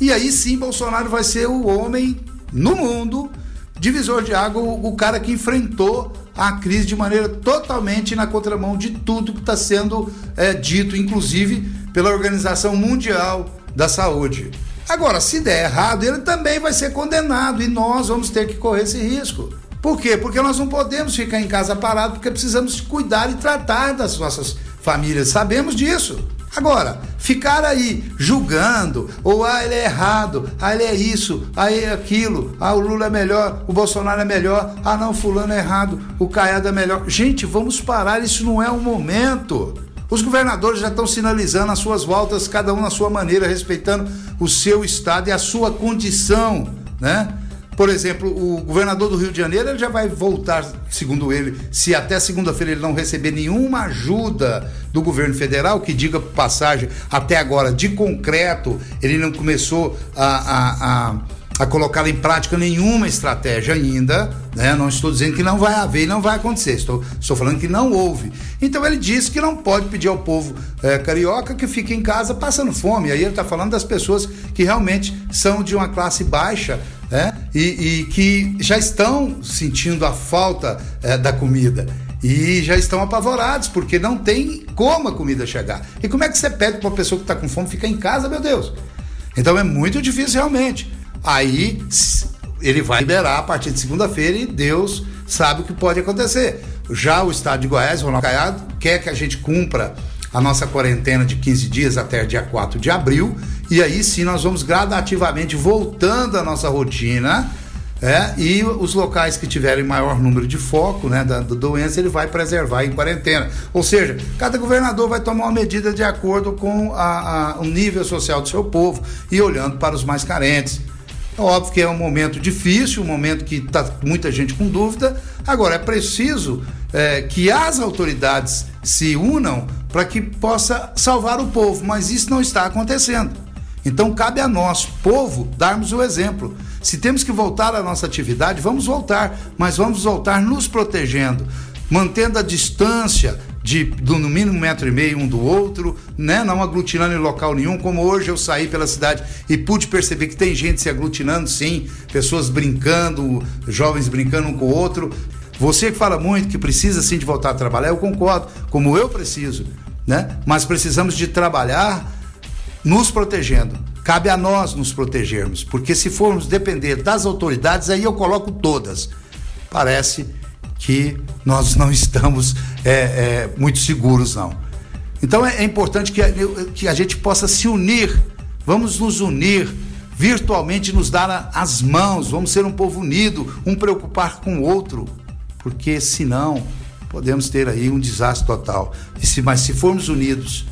E aí sim, Bolsonaro vai ser o homem no mundo, divisor de água, o, cara que enfrentou a crise de maneira totalmente na contramão de tudo que está sendo é, dito, inclusive pela Organização Mundial da Saúde. Agora, se der errado, ele também vai ser condenado e nós vamos ter que correr esse risco. Por quê? Porque nós não podemos ficar em casa parado, porque precisamos cuidar e tratar das nossas famílias. Sabemos disso. Agora, ficar aí julgando, ou ah, ele é errado, ah, ele é isso, ah, ele é aquilo, ah, o Lula é melhor, o Bolsonaro é melhor, ah, não, fulano é errado, o Caiado é melhor. Gente, vamos parar, isso não é o momento. Os governadores já estão sinalizando as suas voltas, cada um na sua maneira, respeitando o seu estado e a sua condição, né? Por exemplo, o governador do Rio de Janeiro ele já vai voltar, segundo ele, se até segunda-feira ele não receber nenhuma ajuda do governo federal, que diga passagem, até agora, de concreto, ele não começou a, a, a a colocar em prática nenhuma estratégia ainda, né? Não estou dizendo que não vai haver e não vai acontecer, estou, estou falando que não houve. Então ele disse que não pode pedir ao povo é, carioca que fique em casa passando fome. Aí ele está falando das pessoas que realmente são de uma classe baixa, né? E, e que já estão sentindo a falta é, da comida e já estão apavorados porque não tem como a comida chegar. E como é que você pede para uma pessoa que está com fome ficar em casa, meu Deus? Então é muito difícil realmente. Aí ele vai liberar a partir de segunda-feira e Deus sabe o que pode acontecer. Já o estado de Goiás, Ronaldo Caiado, quer que a gente cumpra a nossa quarentena de 15 dias até dia 4 de abril, e aí sim nós vamos gradativamente voltando à nossa rotina É, e os locais que tiverem maior número de foco né, da, da, doença, ele vai preservar em quarentena. Ou seja, cada governador vai tomar uma medida de acordo com a, a, o nível social do seu povo e olhando para os mais carentes. É óbvio que é um momento difícil, um momento que está muita gente com dúvida. Agora, é preciso é, que as autoridades se unam para que possa salvar o povo, mas isso não está acontecendo. Então, cabe a nós, povo, darmos o exemplo. Se temos que voltar à nossa atividade, vamos voltar, mas vamos voltar nos protegendo, mantendo a distância de no mínimo um metro e meio um do outro, né? Não aglutinando em local nenhum, como hoje eu saí pela cidade e pude perceber que tem gente se aglutinando, sim, pessoas brincando, jovens brincando um com o outro. Você que fala muito que precisa sim de voltar a trabalhar, eu concordo, como eu preciso, né? Mas precisamos de trabalhar nos protegendo Cabe a nós nos protegermos, porque se formos depender das autoridades, aí eu coloco todas. Parece que nós não estamos é, é, muito seguros, não. Então é, é importante que a, que a gente possa se unir, vamos nos unir, virtualmente nos dar as mãos, vamos ser um povo unido, um preocupar com o outro, porque senão podemos ter aí um desastre total. E se, mas se formos unidos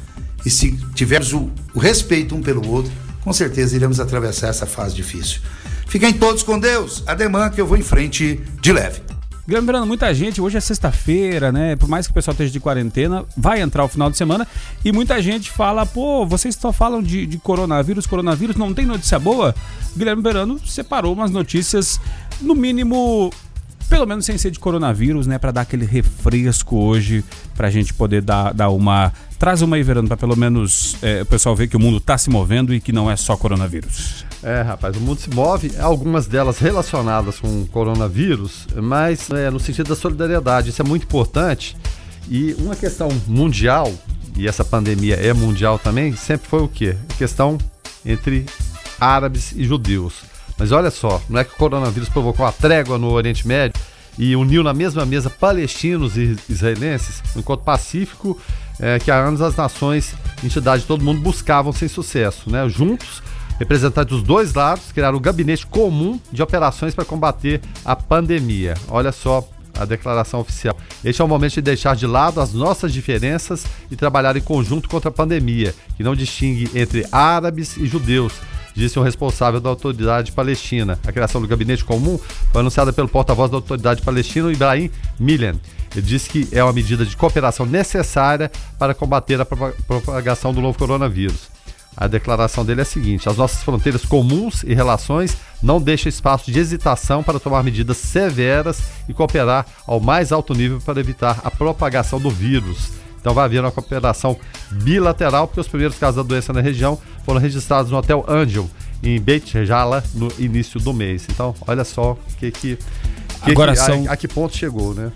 e se tivermos o, o respeito um pelo outro, com certeza iremos atravessar essa fase difícil. Fiquem todos com Deus. Ademã que eu vou em frente de leve. Lembrando, muita gente, hoje é sexta-feira, né? Por mais que o pessoal esteja de quarentena, vai entrar o final de semana e muita gente fala, pô, vocês só falam de, de coronavírus, coronavírus, não tem notícia boa? Guilherme Verano separou umas notícias, no mínimo, pelo menos sem ser de coronavírus, né? Para dar aquele refresco hoje, para a gente poder dar, dar uma Traz uma aí, Verano, para pelo menos é, o pessoal ver que o mundo está se movendo e que não é só coronavírus. É, rapaz, o mundo se move, algumas delas relacionadas com o coronavírus, mas é, no sentido da solidariedade, isso é muito importante. E uma questão mundial, e essa pandemia é mundial também, sempre foi o quê? A questão entre árabes e judeus. Mas olha só, não é que o coronavírus provocou uma trégua no Oriente Médio e uniu na mesma mesa palestinos e israelenses, enquanto pacífico é, que há anos as nações, entidades, todo mundo buscavam sem sucesso. Né? Juntos, representantes dos dois lados criaram um gabinete comum de operações para combater a pandemia. Olha só a declaração oficial. Este é o momento de deixar de lado as nossas diferenças e trabalhar em conjunto contra a pandemia, que não distingue entre árabes e judeus, disse um responsável da autoridade palestina. A criação do gabinete comum foi anunciada pelo porta-voz da autoridade palestina, Ibrahim Milen. Ele disse que é uma medida de cooperação necessária para combater a propagação do novo coronavírus. A declaração dele é a seguinte: as nossas fronteiras comuns e relações não deixam espaço de hesitação para tomar medidas severas e cooperar ao mais alto nível para evitar a propagação do vírus. Então vai haver uma cooperação bilateral, porque os primeiros casos da doença na região foram registrados no Hotel Angel, em Beit Jala, no início do mês. Então, olha só que que, que, Agora que são... a, a, que ponto chegou, né?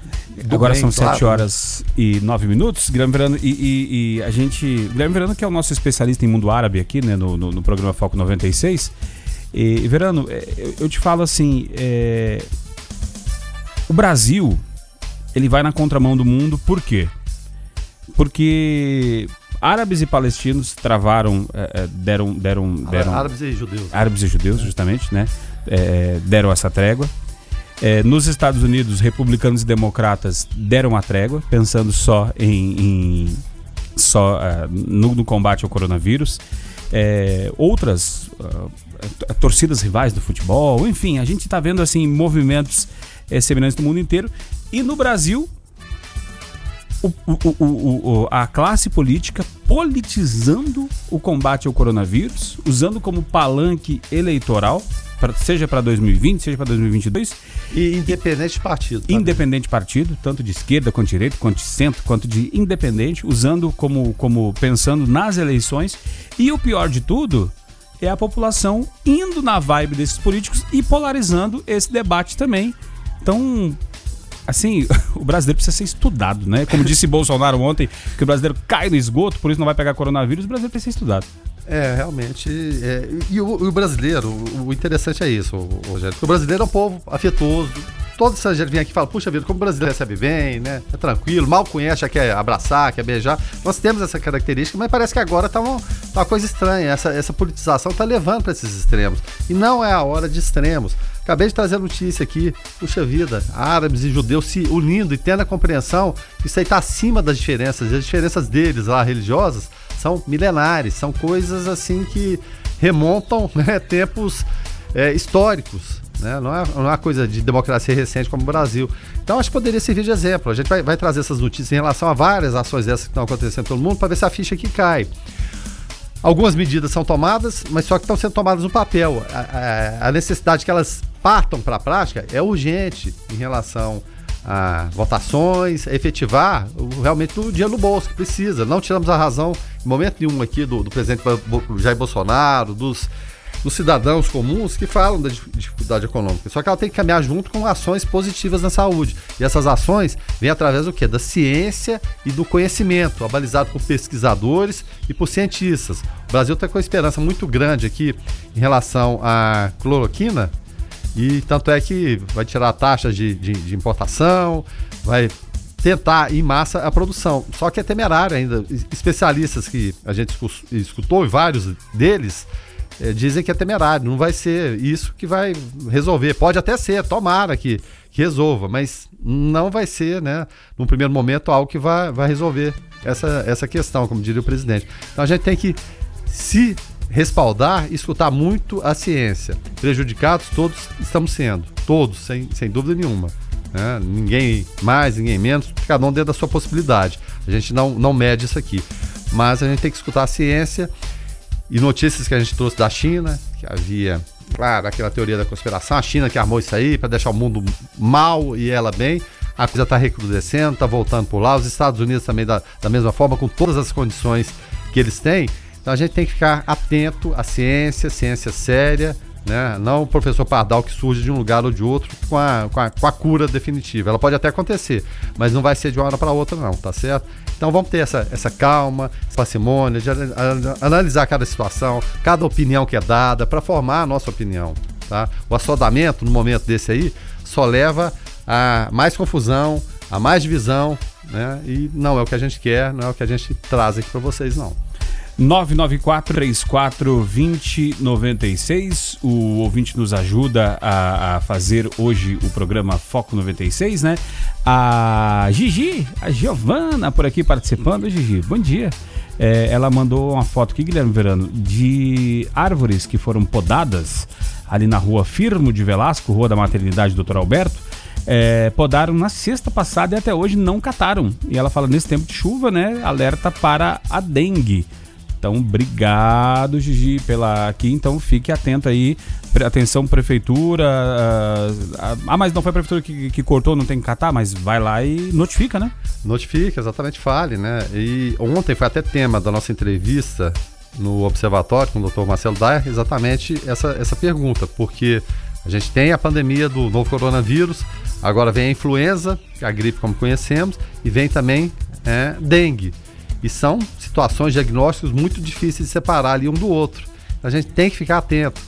Do Agora bem, são claro, 7 horas né? e 9 minutos. Guilherme Verano, e, e, e, a gente. Guilherme Verano, que é o nosso especialista em mundo árabe aqui, né, no, no, no programa Foco 96. E, e Verano, é, eu, eu, te falo assim: é, o Brasil ele vai na contramão do mundo, por quê? porque árabes e palestinos travaram, é, é deram, deram, deram. Árabes e judeus. Árabes e judeus, justamente, né? É, deram essa trégua. É, nos Estados Unidos, republicanos e democratas deram a trégua, pensando só em, em só uh, no, no, combate ao coronavírus. É, outras uh, torcidas rivais do futebol, enfim, a gente está vendo assim movimentos é, semelhantes no mundo inteiro. E no Brasil, o, o, o, a classe política politizando o combate ao coronavírus, usando como palanque eleitoral, pra, seja para 2020, seja para 2022. E independente partido. Também. Independente partido, tanto de esquerda quanto de direita, quanto de centro, quanto de independente, usando como, como pensando nas eleições. E o pior de tudo é a população indo na vibe desses políticos e polarizando esse debate também. Então, assim, o brasileiro precisa ser estudado, né? Como disse Bolsonaro ontem, que o brasileiro cai no esgoto, por isso não vai pegar coronavírus, o brasileiro precisa ser estudado. É, realmente. É, e o, o, brasileiro, o interessante é isso, Rogério. O brasileiro é um povo afetuoso, todo estrangeiro vem aqui e fala, puxa vida, como o brasileiro recebe bem, né? É tranquilo, mal conhece, quer abraçar, quer beijar. Nós temos essa característica, mas parece que agora tá uma, tá uma coisa estranha. Essa, essa politização tá levando para esses extremos. E não é a hora de extremos. Acabei de trazer a notícia aqui, puxa vida, árabes e judeus se unindo e tendo a compreensão que isso aí está acima das diferenças. E as diferenças deles lá, religiosas, são milenares, são coisas assim que remontam né, tempos é, históricos. Né? Não, é, não é uma coisa de democracia recente como o Brasil. Então acho que poderia servir de exemplo. A gente vai, vai trazer essas notícias em relação a várias ações dessas que estão acontecendo pelo mundo para ver se a ficha aqui cai. Algumas medidas são tomadas, mas só que estão sendo tomadas no papel. A, a, a necessidade que elas partam para a prática é urgente em relação a votações, a efetivar o, realmente o dinheiro no bolso que precisa. Não tiramos a razão momento nenhum aqui do, do presidente Jair Bolsonaro, dos dos cidadãos comuns que falam da dificuldade econômica. Só que ela tem que caminhar junto com ações positivas na saúde. E essas ações vêm através do quê? Da ciência e do conhecimento, abalizado por pesquisadores e por cientistas. O Brasil está com uma esperança muito grande aqui em relação à cloroquina, e tanto é que vai tirar taxas de, de, de importação, vai tentar em massa a produção. Só que é temerário ainda. Especialistas que a gente escutou, e vários deles, é, dizem que é temerário, não vai ser isso que vai resolver. Pode até ser, tomara que, que resolva, mas não vai ser, né, num primeiro momento, algo que vai, vai resolver essa, essa questão, como diria o presidente. Então a gente tem que se respaldar e escutar muito a ciência. Prejudicados todos estamos sendo, todos, sem, sem dúvida nenhuma. Né? Ninguém mais, ninguém menos, cada um dentro da sua possibilidade. A gente não, não mede isso aqui. Mas a gente tem que escutar a ciência e notícias que a gente trouxe da China, que havia, claro, aquela teoria da conspiração, a China que armou isso aí para deixar o mundo mal e ela bem. A coisa está recrudescendo, está voltando por lá. Os Estados Unidos também da, da mesma forma, com todas as condições que eles têm. Então a gente tem que ficar atento à ciência, ciência séria, né? Não o professor Pardal que surge de um lugar ou de outro com a, com a, com a cura definitiva. Ela pode até acontecer, mas não vai ser de uma hora para outra, não, tá certo? Então vamos ter essa, essa calma, essa parcimônia, de analisar cada situação, cada opinião que é dada, para formar a nossa opinião. Tá? O assodamento, no momento desse aí, só leva a mais confusão, a mais divisão, né? E não é o que a gente quer, não é o que a gente traz aqui para vocês, não. 994-34-2096. O ouvinte nos ajuda a, a, fazer hoje o programa Foco 96, né? A Gigi, a Giovana por aqui participando. Gigi, bom dia. É, ela mandou uma foto aqui, Guilherme Verano, de árvores que foram podadas ali na rua Firmo de Velasco, Rua da Maternidade Doutor Alberto. É, podaram na sexta passada e até hoje não cataram. E ela fala: nesse tempo de chuva, né? Alerta para a dengue. Então, obrigado, Gigi, pela aqui. Então, fique atento aí. Atenção, prefeitura. Ah, ah, mas não foi a prefeitura que, que cortou, não tem que catar, mas vai lá e notifica, né? Notifica, exatamente, fale, né? E ontem foi até tema da nossa entrevista no Observatório com o Dr. Marcelo Dyer, exatamente essa, essa pergunta, porque a gente tem a pandemia do novo coronavírus, agora vem a influenza, a gripe como conhecemos, e vem também é, dengue. E são situações, diagnósticos muito difíceis de separar ali um do outro. A gente tem que ficar atento.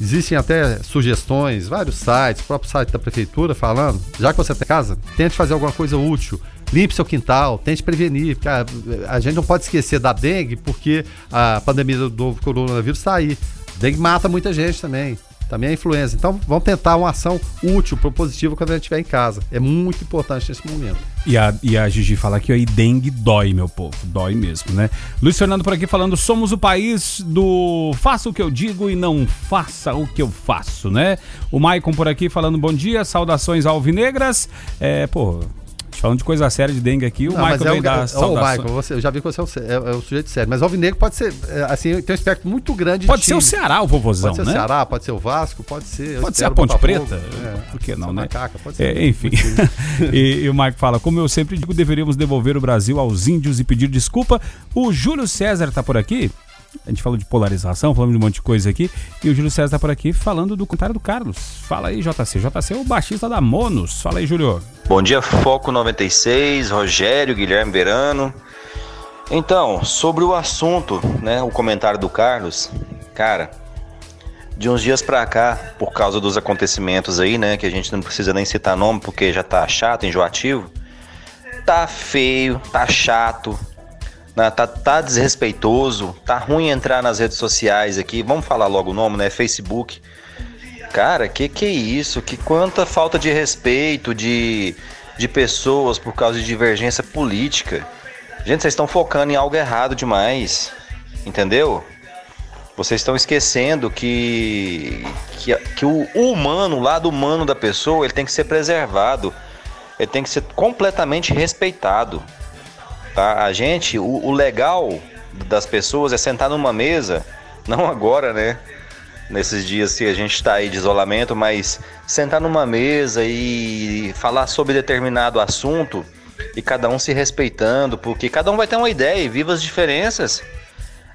Existem até sugestões, vários sites, o próprio site da prefeitura falando, já que você tem casa, tente fazer alguma coisa útil, limpe seu quintal, tente prevenir. A, a gente não pode esquecer da dengue, porque a pandemia do novo coronavírus está aí. Dengue mata muita gente também também a influenza. Então vamos tentar uma ação útil, propositiva quando a gente estiver em casa. É muito importante nesse momento. E a, e a Gigi fala que aí dengue dói, meu povo. Dói mesmo, né? Luiz Fernando por aqui falando: somos o país do faça o que eu digo e não faça o que eu faço, né? O Maicon por aqui falando bom dia, saudações alvinegras. É, pô, Falando de coisa séria de dengue aqui, o não, Michael é vem dar Ô, Michael, você, eu já vi que você é o, é, é o sujeito sério. Mas o Alvinegro pode ser, é, assim, tem um espectro muito grande Pode ser o Ceará, o vovozão, Pode ser né? o Ceará, pode ser o Vasco, pode ser... Pode ser a Ponte Preta, é, por que não, né? Macaca, pode ser. É, enfim. e, e o Michael fala, como eu sempre digo, deveríamos devolver o Brasil aos índios e pedir desculpa. O Júlio César tá por aqui. A gente falou de polarização, falamos de um monte de coisa aqui. E o Júlio César tá por aqui falando do comentário do Carlos. Fala aí, JC. JC é o baixista da Monos. Fala aí, Júlio. Bom dia, Foco 96, Rogério, Guilherme Verano. Então, sobre o assunto, né, o comentário do Carlos, cara, de uns dias pra cá, por causa dos acontecimentos aí, né, que a gente não precisa nem citar nome porque já tá chato, enjoativo, tá feio, tá chato, tá, tá desrespeitoso, tá ruim entrar nas redes sociais aqui, vamos falar logo o nome, né, Facebook. Cara, que que é isso? Que quanta falta de respeito de, de pessoas por causa de divergência política. Gente, vocês estão focando em algo errado demais, entendeu? Vocês estão esquecendo que, que, que o humano, o lado humano da pessoa, ele tem que ser preservado. Ele tem que ser completamente respeitado. Tá? A gente, o, o legal das pessoas é sentar numa mesa, não agora, né? Nesses dias que a gente está aí de isolamento, mas sentar numa mesa e falar sobre determinado assunto e cada um se respeitando, porque cada um vai ter uma ideia e viva as diferenças.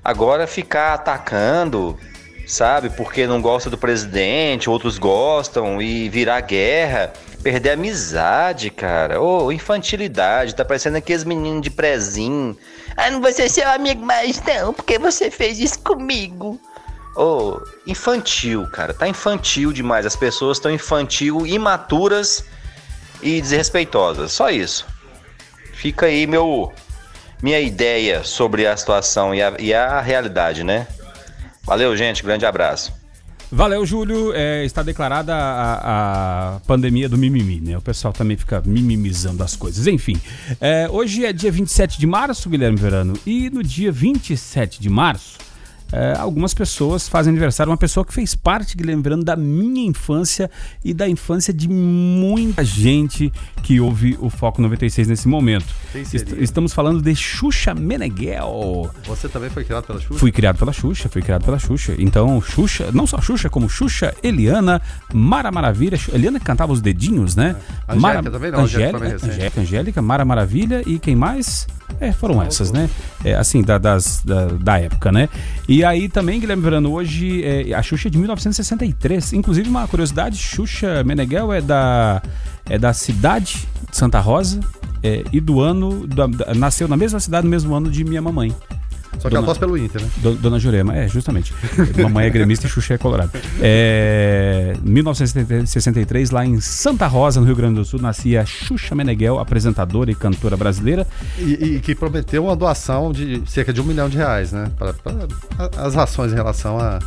Agora ficar atacando, sabe, porque não gosta do presidente, outros gostam e virar guerra, perder amizade, cara. Ô, oh, infantilidade, tá parecendo aqueles meninos de prezinho. Ah, não vou ser seu amigo mais não, porque você fez isso comigo. Ô, oh, infantil, cara, tá infantil demais. As pessoas estão infantil, imaturas e desrespeitosas. Só isso. Fica aí meu minha ideia sobre a situação e a, e a realidade, né? Valeu, gente. Grande abraço. Valeu, Júlio. É, está declarada a, a, pandemia do mimimi, né? O pessoal também fica mimimizando as coisas. Enfim, é, hoje é dia 27 de março, Guilherme Verano, e no dia 27 de março é, algumas pessoas fazem aniversário. Uma pessoa que fez parte, lembrando, da minha infância e da infância de muita gente que ouve o Foco 96 nesse momento. Est estamos falando de Xuxa Meneghel. Você também foi criado pela Xuxa? Fui criado pela Xuxa, fui criado pela Xuxa. Então, Xuxa, não só Xuxa, como Xuxa, Eliana, Mara Maravilha. Eliana que cantava os dedinhos, né? É. Angélica Mara, também não, Angélica, Angélica, Angélica, Mara Maravilha e quem mais? É, foram essas, né? É, assim, da, das, da, da, época, né? E aí também, Guilherme Verano, hoje é, a Xuxa é de 1963. Inclusive, uma curiosidade, Xuxa Meneghel é da, é da cidade de Santa Rosa é, e do ano. Da, da, nasceu na mesma cidade, no mesmo ano de minha mamãe. Só que Dona, ela torce pelo Inter, né? Dona Jurema, é, justamente. Mamãe é gremista e Xuxa é colorado. É, 1963, lá em Santa Rosa, no Rio Grande do Sul, nascia Xuxa Meneghel, apresentadora e cantora brasileira. E, e que prometeu uma doação de cerca de um milhão de reais, né? Para, as ações em relação à,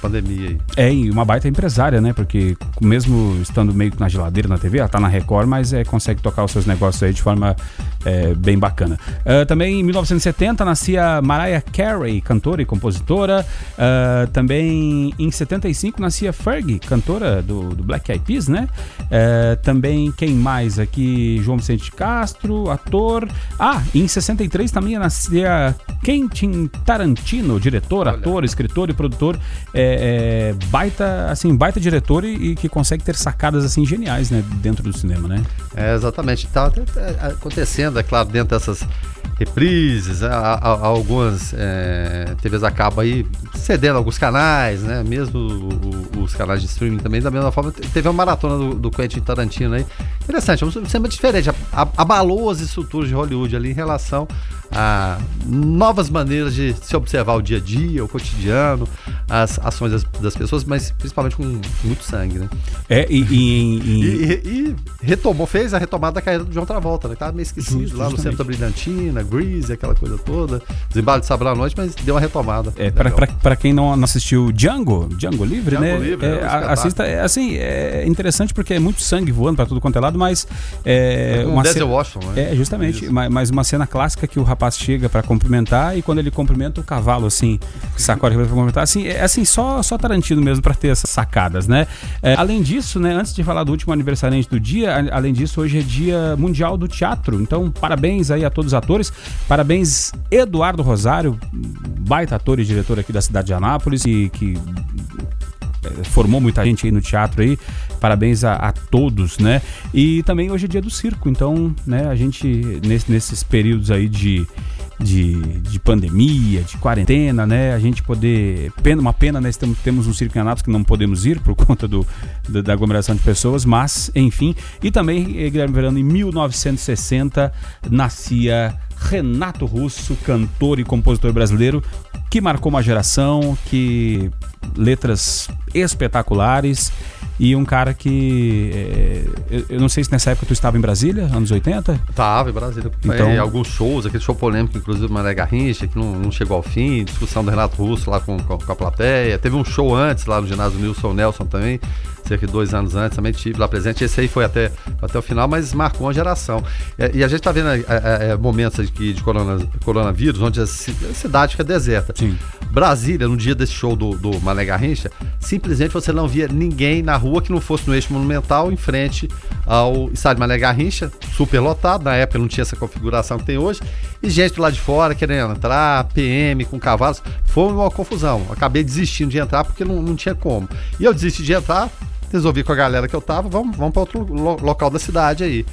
pandemia. Aí. É, e uma baita empresária, né? Porque mesmo estando meio que na geladeira na TV, ela tá na Record, mas é, consegue tocar os seus negócios aí de forma é, bem bacana. Uh, também em 1970 nascia Mariah Carey, cantora e compositora. Uh, também em 75 nascia Fergie, cantora do, do Black Eyed Peas, né? Uh, também quem mais aqui? João Vicente Castro, ator. Ah, em 63 também nascia Quentin Tarantino, diretor, Olha. ator, escritor e produtor. É, é, baita, assim, baita diretor e, e, que consegue ter sacadas assim geniais, né, dentro do cinema, né? É, exatamente. Tá acontecendo, é claro, dentro dessas reprises, a, a, a algumas é, TVs acabam aí cedendo alguns canais, né? Mesmo o, o, os canais de streaming também, da mesma forma, teve uma maratona do, do Quentin Tarantino aí. Interessante, um cinema diferente, abalou as estruturas de Hollywood ali em relação a novas maneiras de se observar o dia a dia, o cotidiano, as ações das, das pessoas, mas principalmente com muito sangue, né? É, e, e, e... e retomou, fez a retomada da carreira do João Travolta, né? Tava meio esquecido Just, lá no centro da Brilhantina, Grease, aquela coisa toda, desembalo de sábado à noite, mas deu uma retomada. É, para quem não assistiu Django, Django Livre, Django né? Livre, é, é assista, é, assim, é interessante porque é muito sangue voando para tudo quanto é lado, mas é, é uma Denzel Washington, né? É, justamente, mas, mas uma cena clássica que o rapaz rapaz chega para cumprimentar e quando ele cumprimenta o cavalo assim, sacode para cumprimentar, assim, é assim só só Tarantino mesmo para ter essas sacadas, né? É, além disso, né, antes de falar do último aniversariante do dia, além disso, hoje é dia mundial do teatro. Então, parabéns aí a todos os atores. Parabéns Eduardo Rosário, baita ator e diretor aqui da cidade de Anápolis e que formou muita gente aí no teatro aí. Parabéns a, a, todos, né? E também hoje é dia do circo, então, né, a gente, nesse, nesses períodos aí de, de, de, pandemia, de quarentena, né? A gente poder. Pena, uma pena, né? Temos, temos um circo em Anápolis que não podemos ir por conta do, do, da aglomeração de pessoas, mas, enfim. E também, eh, Guilherme Verano, em 1960, nascia Renato Russo, cantor e compositor brasileiro, que marcou uma geração, que letras espetaculares e um cara que. É, eu, eu, não sei se nessa época tu estava em Brasília, anos 80? Estava em Brasília. Então, é, alguns shows, aquele show polêmico, inclusive do Mané Garrincha, que não, não, chegou ao fim, discussão do Renato Russo lá com, com, com, a plateia. Teve um show antes lá no ginásio Nilson Nelson também, cerca de dois anos antes, também tive lá presente. Esse aí foi até, até o final, mas marcou uma geração. É, e a gente está vendo é, é, é, momentos aqui de corona, coronavírus, onde a cidade fica deserta. Sim. Brasília, no dia desse show do, do Mané Garrincha, simplesmente você não via ninguém na rua que não fosse no eixo monumental, em frente ao estádio Mané Garrincha, super lotado. Na época não tinha essa configuração que tem hoje. E gente lá de fora querendo entrar, PM com cavalos. Foi uma confusão. Acabei desistindo de entrar porque não, não tinha como. E eu desisti de entrar, resolvi com a galera que eu tava, vamos, vamos para outro lo local da cidade aí.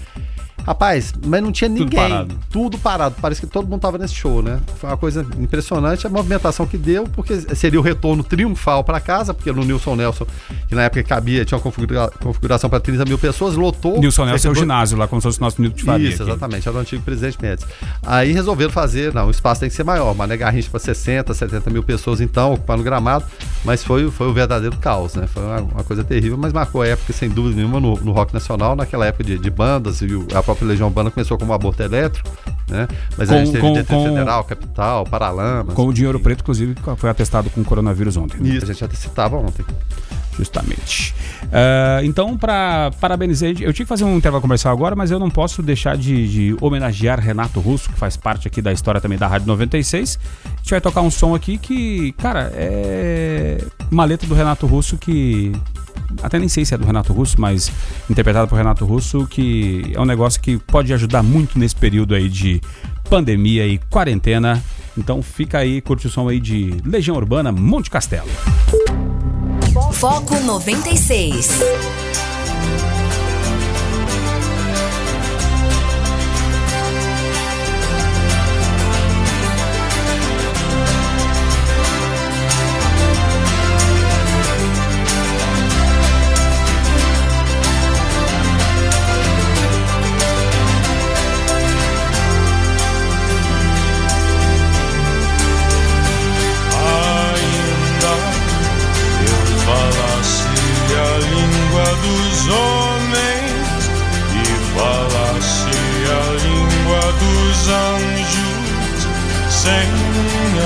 Rapaz, mas não tinha ninguém. Tudo parado. Tudo parado. Parece que todo mundo tava nesse show, né? Foi uma coisa impressionante a movimentação que deu, porque seria o retorno triunfal para casa, porque no Nilson Nelson, que na época cabia, tinha uma configura configuração para 30 mil pessoas, lotou. Nilson Nelson é o ginásio lá, como se fosse o nosso minuto de Faria. Isso, exatamente, era o antigo presidente Médici. Aí resolveram fazer, não, o espaço tem que ser maior, Mané Garrincha para 60, 70 mil pessoas então, ocupando o gramado, mas foi, foi o verdadeiro caos, né? Foi uma, uma coisa terrível, mas marcou a época, sem dúvida nenhuma, no, no rock nacional, naquela época de, de bandas e a própria Legião Urbana começou como aborto elétrico, né? Mas com, a gente teve com, com, Federal, Capital, Paralamas. Com o dinheiro preto, inclusive, foi atestado com coronavírus ontem. Né? Isso, a gente já citava ontem. Justamente. Uh, então, para parabenizar, eu tinha que fazer um intervalo comercial agora, mas eu não posso deixar de, de, homenagear Renato Russo, que faz parte aqui da história também da Rádio 96. A gente vai tocar um som aqui que, cara, é uma letra do Renato Russo que até nem sei se é do Renato Russo, mas interpretado por Renato Russo, que é um negócio que pode ajudar muito nesse período aí de pandemia e quarentena. Então fica aí, curte o som aí de Legião Urbana Monte Castelo. Foco 96.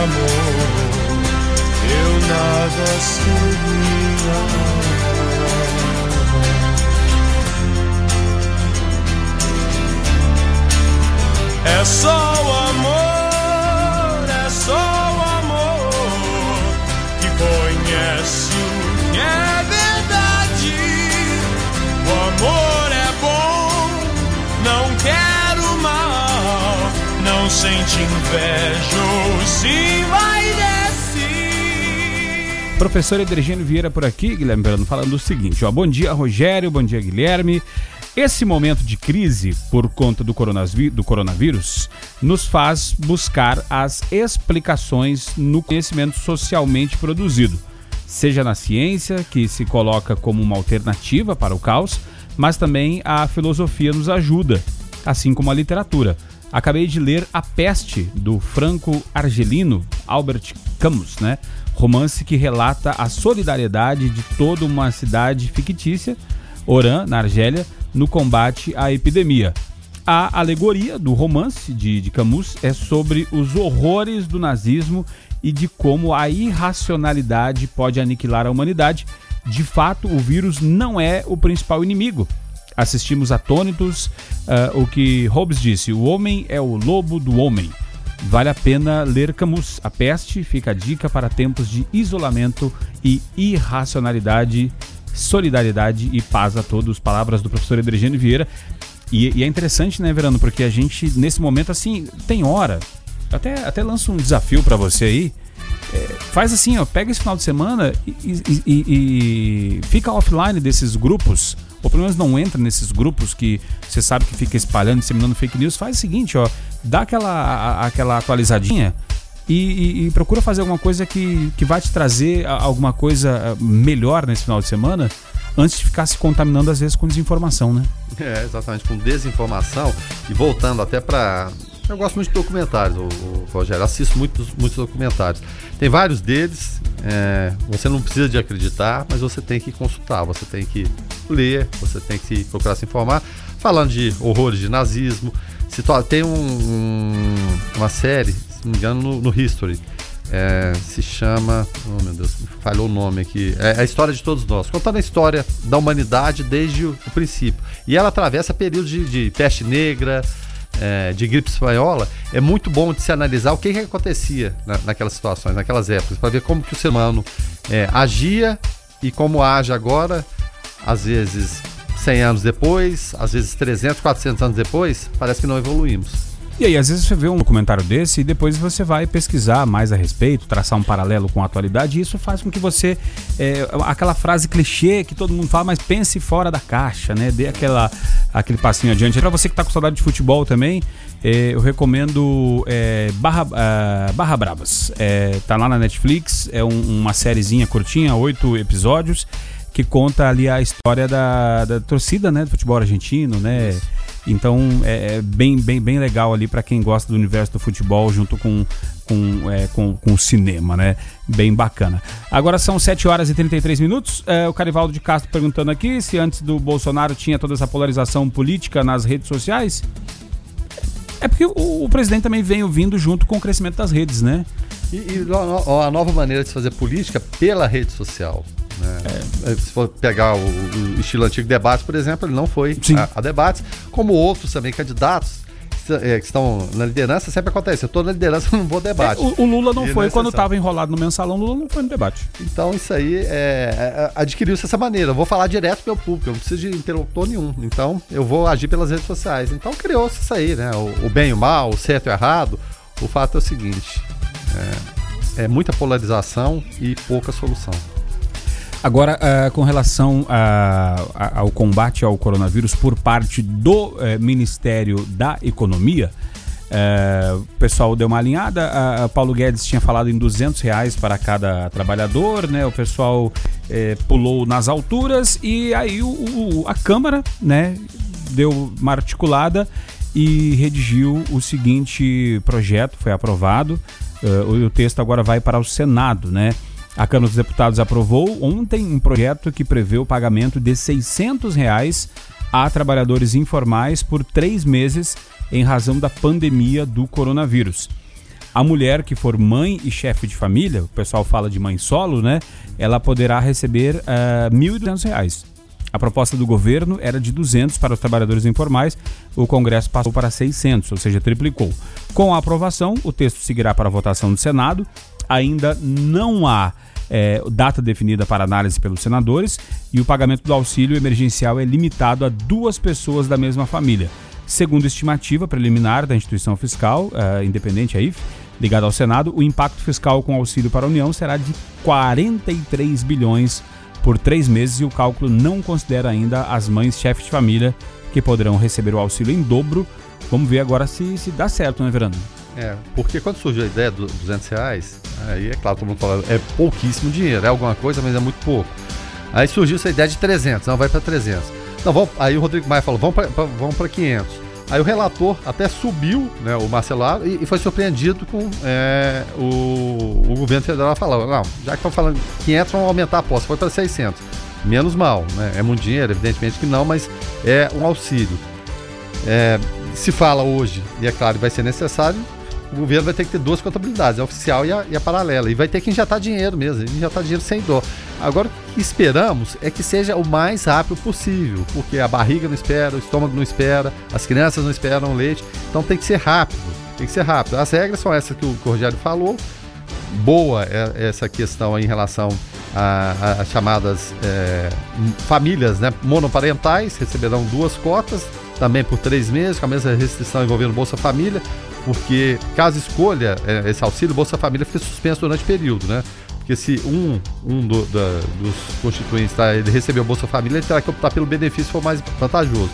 amor, eu nada sabia. É só o amor. Professor Edrigênio Vieira por aqui, Guilherme Verano, falando o seguinte: ó, bom dia, Rogério, bom dia, Guilherme. Esse momento de crise por conta do do coronavírus nos faz buscar as explicações no conhecimento socialmente produzido, seja na ciência, que se coloca como uma alternativa para o caos, mas também a filosofia nos ajuda, assim como a literatura. Acabei de ler A Peste, do franco-argelino Albert Camus, né? romance que relata a solidariedade de toda uma cidade fictícia, Oran, na Argélia, no combate à epidemia. A alegoria do romance de, de Camus é sobre os horrores do nazismo e de como a irracionalidade pode aniquilar a humanidade. De fato, o vírus não é o principal inimigo. Assistimos atônitos uh, o que Hobbes disse: o homem é o lobo do homem. Vale a pena ler Camus. A Peste fica a dica para tempos de isolamento e irracionalidade, solidariedade e paz a todos. Palavras do professor Edrigênio Vieira. E, e, é interessante, né, Verano? Porque a gente, nesse momento, assim, tem hora. Até, até lanço um desafio para você aí. É, faz assim, ó, pega esse final de semana e, e, e, fica offline desses grupos ou pelo menos não entra nesses grupos que você sabe que fica espalhando, disseminando fake news, faz o seguinte, ó, dá aquela, a, aquela atualizadinha e, e, e, procura fazer alguma coisa que, que vai te trazer alguma coisa melhor nesse final de semana antes de ficar se contaminando às vezes com desinformação, né? É, exatamente, com desinformação. E voltando até para Eu gosto muito de documentários, o, Rogério. Assisto muitos, muitos documentários. Tem vários deles. É, você não precisa de acreditar, mas você tem que consultar, você tem que ler, você tem que procurar se informar. Falando de horrores de nazismo. Tem um, um, uma série, se não me engano, no, no History. É, se chama. Oh meu Deus, falhou o nome aqui. É, é a história de todos nós, contando a história da humanidade desde o, o princípio. E ela atravessa períodos de, de peste negra, é, de gripe espanhola, é muito bom de se analisar o que, que acontecia na, naquelas situações, naquelas épocas, para ver como que o ser humano é, agia e como age agora, às vezes 100 anos depois, às vezes 300, 400 anos depois, parece que não evoluímos. E aí, às vezes você vê um documentário desse e depois você vai pesquisar mais a respeito, traçar um paralelo com a atualidade, e isso faz com que você. É, aquela frase clichê que todo mundo fala, mas pense fora da caixa, né? Dê aquela, aquele passinho adiante. Para você que tá com saudade de futebol também, é, eu recomendo é, Barra, uh, Barra Bravas. É, tá lá na Netflix, é um, uma sériezinha curtinha, oito episódios, que conta ali a história da, da torcida né, do futebol argentino, né? Isso então é, é bem, bem, bem legal ali para quem gosta do universo do futebol junto com, com, é, com, com, o cinema, né? Bem bacana. Agora são 7 horas e 33 minutos. É, o Carivaldo de Castro perguntando aqui se antes do Bolsonaro tinha toda essa polarização política nas redes sociais. É porque o, o presidente também veio vindo junto com o crescimento das redes, né? E, e a nova maneira de se fazer política pela rede social. Né? É. Se for pegar o, o, estilo antigo debate, por exemplo, ele não foi a, a, debates, como outros também candidatos é, que estão na liderança, sempre acontece. Eu estou na liderança, não vou debate. É, o, o, Lula não e foi quando estava enrolado no mensalão, o Lula não foi no debate. Então isso aí é, é adquiriu-se dessa maneira. Eu vou falar direto para o público, eu não preciso de interlocutor nenhum. Então eu vou agir pelas redes sociais. Então criou-se isso aí, né? O, o, bem e o mal, o certo e o errado. O fato é o seguinte: é, é muita polarização e pouca solução. Agora, uh, com relação a, a, ao combate ao coronavírus por parte do uh, Ministério da Economia, uh, o pessoal deu uma alinhada. Uh, Paulo Guedes tinha falado em 200 reais para cada trabalhador, né? O pessoal pulou nas alturas e aí o, o, a Câmara, né? Deu uma articulada e redigiu o seguinte projeto, foi aprovado. o texto agora vai para o Senado, né? A Câmara dos Deputados aprovou ontem um projeto que prevê o pagamento de 600 reais a trabalhadores informais por três meses em razão da pandemia do coronavírus. A mulher que for mãe e chefe de família, o pessoal fala de mãe solo, né? Ela poderá receber uh, R$ 1.200. A proposta do governo era de 200 para os trabalhadores informais, o Congresso passou para 600, ou seja, triplicou. Com a aprovação, o texto seguirá para a votação do Senado. Ainda não há é, data definida para análise pelos senadores e o pagamento do auxílio emergencial é limitado a duas pessoas da mesma família. Segundo estimativa preliminar da instituição fiscal uh, independente, a IF, ligada ao Senado, o impacto fiscal com auxílio para a União será de 43 bilhões por três meses e o cálculo não considera ainda as mães chefes de família que poderão receber o auxílio em dobro. Vamos ver agora se, se dá certo, né, Verano? É, porque quando surgiu a ideia dos 200 reais, aí é claro, todo mundo fala, é pouquíssimo dinheiro, é alguma coisa, mas é muito pouco. Aí surgiu essa ideia de 300, não, vai para 300. Não, vamos, aí o Rodrigo Maia falou, vamos para vamos 500. Aí o relator até subiu, né, o Marcelar, e, e foi surpreendido com é, o, o governo federal falando, não, já que estão falando 500, vamos aumentar a aposta, foi para 600. Menos mal, né? É muito dinheiro, evidentemente que não, mas é um auxílio. É, se fala hoje, e é claro, vai ser necessário, o governo vai ter que ter duas contabilidades, a oficial e a, e a paralela. E vai ter que injetar dinheiro mesmo, injetar dinheiro sem dó. Agora, o que esperamos é que seja o mais rápido possível, porque a barriga não espera, o estômago não espera, as crianças não esperam leite, então tem que ser rápido, tem que ser rápido. As regras são essas que o Rogério falou. Boa é essa questão em relação às chamadas é, famílias né, monoparentais, receberão duas cotas, também por três meses, com a mesma restrição envolvendo Bolsa Família porque caso escolha é, esse auxílio, Bolsa Família fica suspenso durante o período, né? Porque se um, um do, da, dos constituintes tá, ele recebeu Bolsa Família, ele terá que optar pelo benefício for mais vantajoso.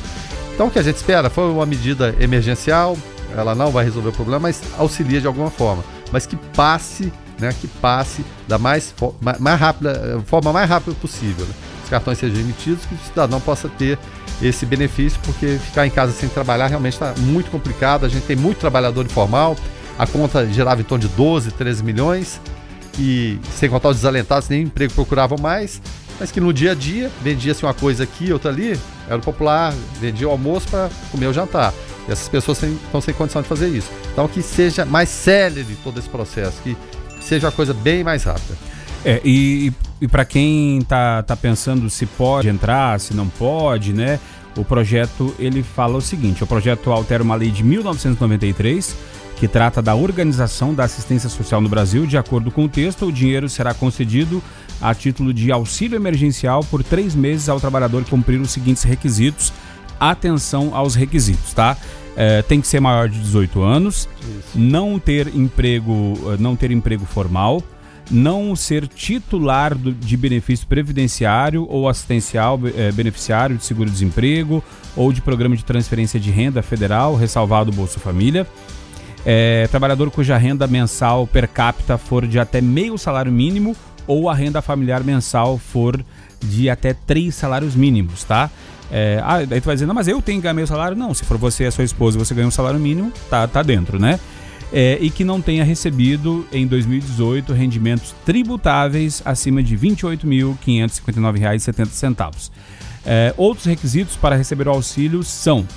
Então o que a gente espera foi uma medida emergencial, ela não vai resolver o problema, mas auxilia de alguma forma. Mas que passe, né? Que passe da mais, mais rápida, forma mais rápida possível. Né? Cartões sejam emitidos, que o cidadão possa ter esse benefício, porque ficar em casa sem trabalhar realmente está muito complicado. A gente tem muito trabalhador informal, a conta girava em torno de 12, 13 milhões, e sem contar os desalentados, nem emprego procuravam mais, mas que no dia a dia vendia-se uma coisa aqui, outra ali, era popular, vendia o almoço para comer o jantar. E essas pessoas estão sem condição de fazer isso. Então que seja mais célere todo esse processo, que seja uma coisa bem mais rápida. É, e, e para quem tá, tá pensando se pode entrar, se não pode, né? O projeto ele fala o seguinte: o projeto altera uma lei de 1993 que trata da organização da assistência social no Brasil. De acordo com o texto, o dinheiro será concedido a título de auxílio emergencial por três meses ao trabalhador cumprir os seguintes requisitos. Atenção aos requisitos, tá? É, tem que ser maior de 18 anos, não ter emprego, não ter emprego formal, não ser titular do, de benefício previdenciário ou assistencial é, beneficiário de seguro-desemprego ou de programa de transferência de renda federal, ressalvado Bolsa Família. É, trabalhador cuja renda mensal per capita for de até meio salário mínimo ou a renda familiar mensal for de até três salários mínimos, tá? É, ah, daí tu vai dizer, não, mas eu tenho que ganhar meu salário? Não, se for você e a sua esposa você ganha um salário mínimo, tá, tá dentro, né? É, e que não tenha recebido em 2018 rendimentos tributáveis acima de R$ 28.559,70. É, outros requisitos para receber o auxílio são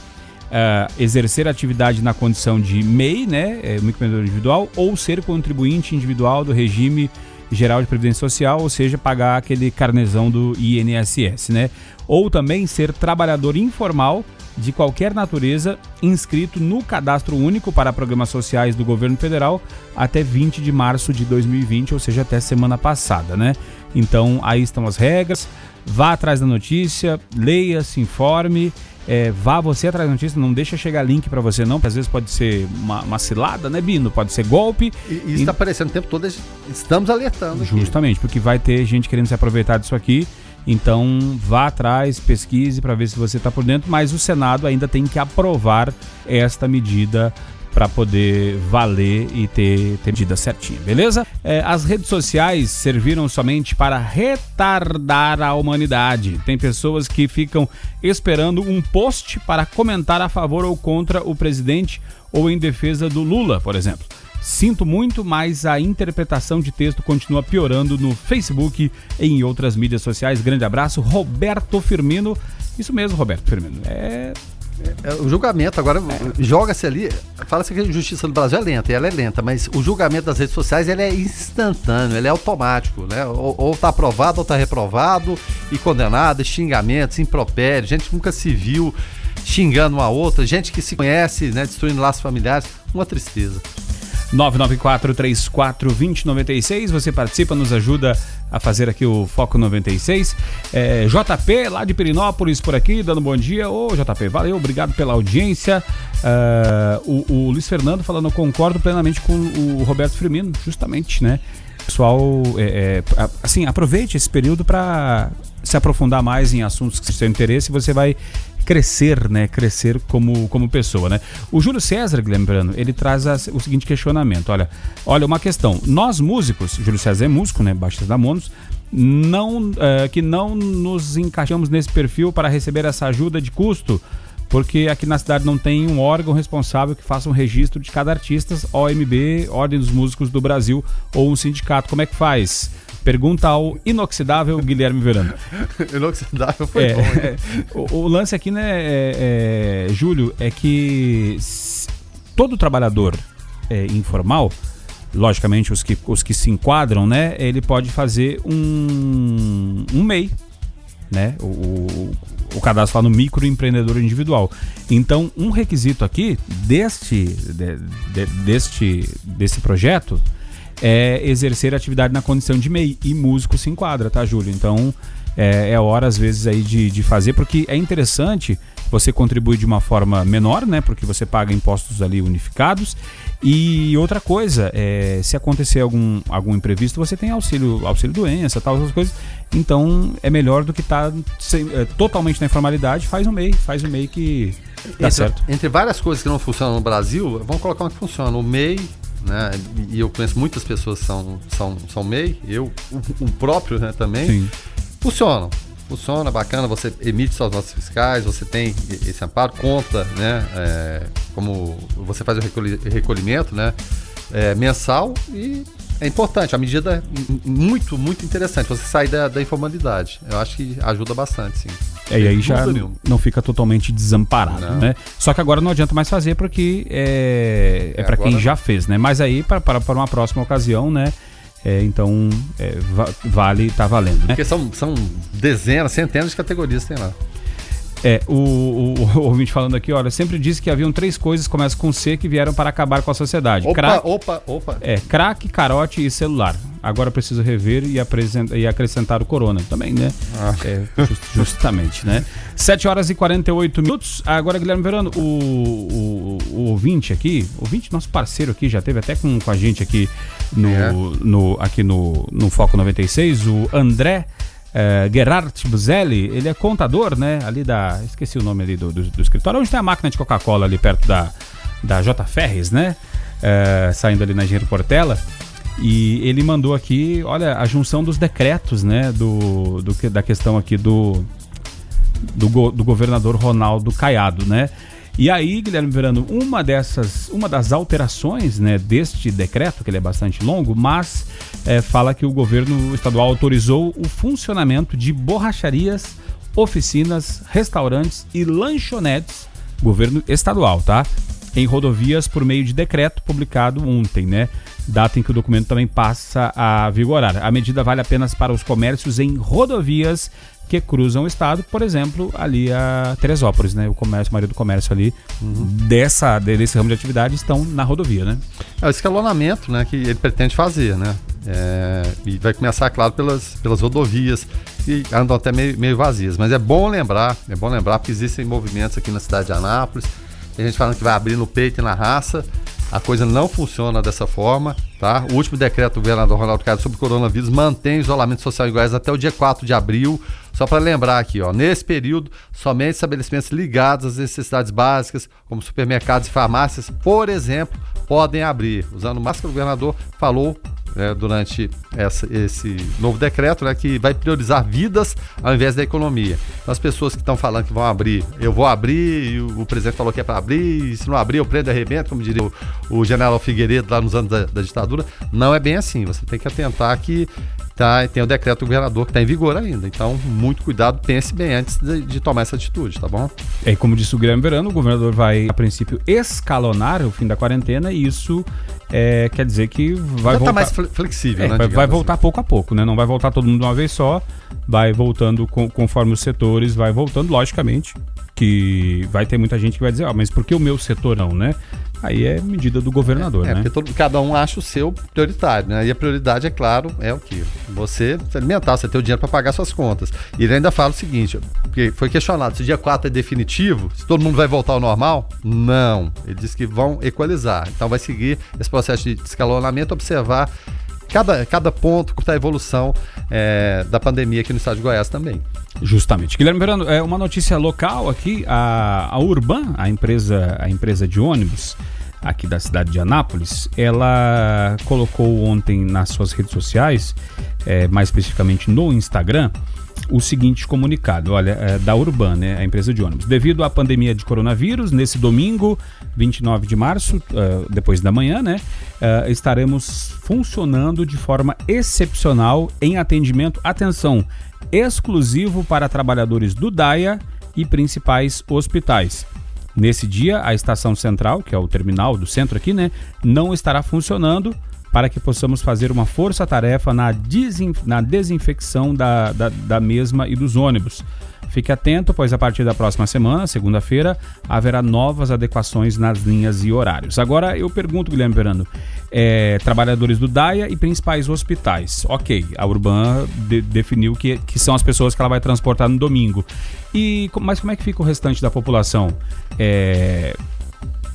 é, exercer atividade na condição de MEI, né, é, microempreendedor individual, ou ser contribuinte individual do regime geral de previdência social, ou seja, pagar aquele carnezão do INSS, né? Ou também ser trabalhador informal de qualquer natureza inscrito no cadastro único para programas sociais do governo federal até 20 de março de 2020, ou seja, até semana passada, né? Então, aí estão as regras. Vá atrás da notícia, leia, se informe. É, vá você atrás da notícia, não deixa chegar link para você não, porque às vezes pode ser uma, uma cilada, né, Bino? Pode ser golpe. E, isso está aparecendo o tempo todo, estamos alertando. Justamente, aqui. porque vai ter gente querendo se aproveitar disso aqui. Então vá atrás, pesquise para ver se você está por dentro, mas o Senado ainda tem que aprovar esta medida para poder valer e ter, ter medida certinha, beleza? É, as redes sociais serviram somente para retardar a humanidade. Tem pessoas que ficam esperando um post para comentar a favor ou contra o presidente ou em defesa do Lula, por exemplo. Sinto muito, mas a interpretação de texto continua piorando no Facebook e em outras mídias sociais. Grande abraço, Roberto Firmino. Isso mesmo, Roberto Firmino. É é, o julgamento agora é. joga-se ali. Fala-se que a justiça no Brasil é lenta, e ela é lenta, mas o julgamento das redes sociais ele é instantâneo, ele é automático, né? Ou, ou tá aprovado ou tá reprovado, e condenado, xingamentos, impropérios, gente que nunca se viu xingando uma outra, gente que se conhece, né? Destruindo laços familiares. Uma tristeza. 994-34-2096. Você participa, nos ajuda a fazer aqui o Foco 96. É, JP, lá de Perinópolis, por aqui, dando bom dia. Ô, JP, valeu, obrigado pela audiência. Uh, o, o, Luiz Fernando falando, concordo plenamente com o Roberto Firmino, justamente, né? Pessoal, é, é, assim, aproveite esse período para se aprofundar mais em assuntos que seu interesse você vai crescer, né? Crescer como, como pessoa, né? O Júlio César, lembrando, ele traz o seguinte questionamento. Olha, olha, uma questão. Nós músicos, Júlio César é músico, né? Baixista da Monos, não, uh, que não nos encaixamos nesse perfil para receber essa ajuda de custo, porque aqui na cidade não tem um órgão responsável que faça um registro de cada artista, OMB, Ordem dos Músicos do Brasil, ou um sindicato. Como é que faz? Pergunta ao inoxidável Guilherme Verano. inoxidável foi é, bom. É, o, o, lance aqui, né, é, é, Júlio, é que todo trabalhador é, informal, logicamente os que, os que se enquadram, né, ele pode fazer um, um MEI, né, o, o, o cadastro lá no microempreendedor individual. Então, um requisito aqui deste, de, de, deste, desse projeto é exercer atividade na condição de MEI. E músico se enquadra, tá, Júlio? Então é, é hora, às vezes, aí de, de fazer, porque é interessante você contribuir de uma forma menor, né? Porque você paga impostos ali unificados. E outra coisa, é, se acontecer algum, algum imprevisto, você tem auxílio, auxílio doença, tal, essas coisas. Então é melhor do que estar tá é, totalmente na informalidade, faz um MEI, faz um MEI que dá entre, certo. Entre várias coisas que não funcionam no Brasil, vamos colocar uma que funciona. O MEI né? E eu conheço muitas pessoas que são, são, são MEI, eu, o, o próprio né, também, Sim. funcionam. funciona, bacana, você emite suas notas fiscais, você tem esse amparo, conta, né? É, como você faz o recolhimento, né? É, mensal e é importante, a medida é muito, muito interessante. Você sair da, da informalidade. Eu acho que ajuda bastante, sim. É, e aí já não fica totalmente desamparado, não. né? Só que agora não adianta mais fazer porque é, é, é para quem já fez, né? Mas aí para uma próxima ocasião, né? É, então, é, vale, tá valendo. Né? Porque são, são dezenas, centenas de categorias tem lá. É, o, o, o, ouvinte falando aqui, olha, sempre disse que haviam três coisas, começam com C, que vieram para acabar com a sociedade. Opa, crack, opa, opa. É, crack, carote e celular. Agora preciso rever e, e acrescentar o corona também, né? Ah. É, just, justamente, né? 7 horas e 48 minutos. Agora, Guilherme Verano, o, o, o ouvinte aqui, o ouvinte, nosso parceiro aqui, já teve até com, com a gente aqui no, é. no, aqui no, no Foco 96, o André é, Gerard Buzelli, ele é contador, né? Ali da. Esqueci o nome ali do, do, do escritório, onde tem a máquina de Coca-Cola ali perto da, da J. Ferres, né? É, saindo ali na Engenheiro Portela. E ele mandou aqui, olha, a junção dos decretos, né? Do, do, da questão aqui do, do, do governador Ronaldo Caiado, né? E aí, Guilherme Verano, uma dessas, uma das alterações né, deste decreto, que ele é bastante longo, mas é, fala que o governo estadual autorizou o funcionamento de borracharias, oficinas, restaurantes e lanchonetes, governo estadual, tá? Em rodovias por meio de decreto publicado ontem, né? Data em que o documento também passa a vigorar. A medida vale apenas para os comércios em rodovias que cruzam o estado, por exemplo, ali a Teresópolis, né? O comércio, a maioria do comércio ali uhum. dessa, desse ramo de atividade estão na rodovia, né? É o escalonamento, né, que ele pretende fazer, né? É, e vai começar, claro, pelas, pelas rodovias que andam até meio, meio vazias. Mas é bom lembrar, é bom lembrar que existem movimentos aqui na cidade de Anápolis. Tem gente falando que vai abrir no peito e na raça. A coisa não funciona dessa forma, tá? O último decreto do governador Ronaldo Caiado sobre o coronavírus mantém o isolamento social iguais até o dia 4 de abril. Só para lembrar aqui, ó, nesse período, somente estabelecimentos ligados às necessidades básicas, como supermercados e farmácias, por exemplo, podem abrir. Usando máscara, o governador falou é, durante essa, esse novo decreto, né, que vai priorizar vidas ao invés da economia. Então, as pessoas que estão falando que vão abrir, eu vou abrir, e o, o presidente falou que é para abrir, e se não abrir, eu prendo e arrebento, como diria o, o general Figueiredo lá nos anos da, da ditadura. Não é bem assim. Você tem que atentar que tá, tem o decreto do governador que está em vigor ainda. Então, muito cuidado, pense bem antes de, de, tomar essa atitude, tá bom? É, como disse o Guilherme Verano, o governador vai, a princípio, escalonar o fim da quarentena e isso é, quer dizer que vai Já tá voltar... mais flexível, é, né? Vai, vai voltar assim. pouco a pouco, né? Não vai voltar todo mundo de uma vez só, vai voltando com, conforme os setores, vai voltando, logicamente, que vai ter muita gente que vai dizer, ah, mas por que o meu setor não, né? Aí é medida do governador, é, é né? porque todo, cada um acha o seu prioritário, né? E a prioridade, é claro, é o que? Você se alimentar, você ter o dinheiro para pagar suas contas. E ele ainda fala o seguinte, porque foi questionado, se o dia 4 é definitivo, se todo mundo vai voltar ao normal? Não. Ele disse que vão equalizar. Então vai seguir esse processo de escalonamento, observar cada, cada ponto da evolução é, da pandemia aqui no estado de Goiás também. Justamente. Guilherme Verano, é uma notícia local aqui, a, a Urban, a empresa, a empresa de ônibus aqui da cidade de Anápolis, ela colocou ontem nas suas redes sociais, é, mais especificamente no Instagram, o seguinte comunicado, olha, é, da Urban, né, a empresa de ônibus. Devido à pandemia de coronavírus, nesse domingo, 29 de março, uh, depois da manhã, né, uh, estaremos funcionando de forma excepcional em atendimento, atenção, exclusivo para trabalhadores do DAIA e principais hospitais. Nesse dia, a estação central, que é o terminal do centro aqui, né, não estará funcionando para que possamos fazer uma força-tarefa na, na, desinfecção da, da, da mesma e dos ônibus. Fique atento, pois a partir da próxima semana, segunda-feira, haverá novas adequações nas linhas e horários. Agora eu pergunto, Guilherme Verano, é, trabalhadores do DAIA e principais hospitais. Ok, a Urban de, definiu que, que são as pessoas que ela vai transportar no domingo. E, mas como é que fica o restante da população? É,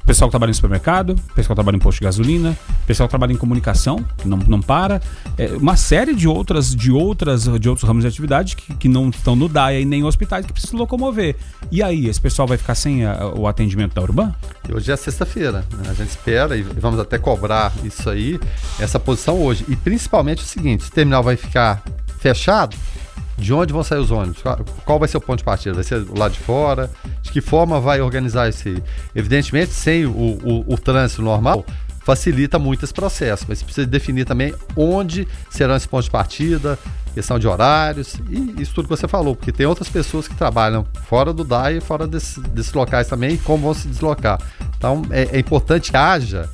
pessoal que trabalha em supermercado, pessoal que trabalha em posto de gasolina, pessoal que trabalha em comunicação, que não, não para, é, uma série de outras, de outras, de outros ramos de atividade que, que não estão no DAIA e nem hospitais que precisam locomover. E aí, esse pessoal vai ficar sem a, o atendimento da Urban? Hoje é sexta-feira, né? a gente espera e vamos até cobrar isso aí, essa posição hoje. E principalmente o seguinte, se o terminal vai ficar fechado, de onde vão sair os ônibus, qual, vai ser o ponto de partida, vai ser lá de fora, de que forma vai organizar aí. Evidentemente, sem o, o, o trânsito normal, facilita muito esse processo, mas precisa definir também onde serão esses pontos de partida, questão de horários e isso tudo que você falou, porque tem outras pessoas que trabalham fora do DAI e fora desse, desses locais também e como vão se deslocar. Então é, é importante que haja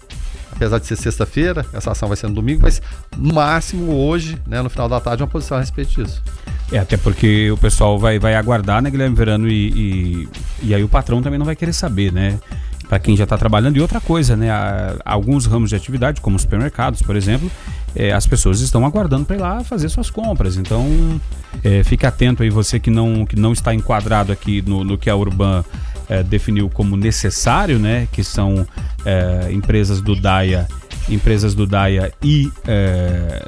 apesar de ser sexta-feira, essa ação vai ser no domingo, mas no máximo hoje, né, no final da tarde, uma posição a respeito disso. É, até porque o pessoal vai, vai aguardar, né, Guilherme Verano, e, e, e aí o patrão também não vai querer saber, né? Para quem já está trabalhando. E outra coisa, né? Alguns ramos de atividade, como supermercados, por exemplo, é, as pessoas estão aguardando para ir lá fazer suas compras. Então, é, fique atento aí, você que não, que não está enquadrado aqui no, no que a Urban é, definiu como necessário, né? Que são é, empresas do DAIA, empresas do DAIA e é,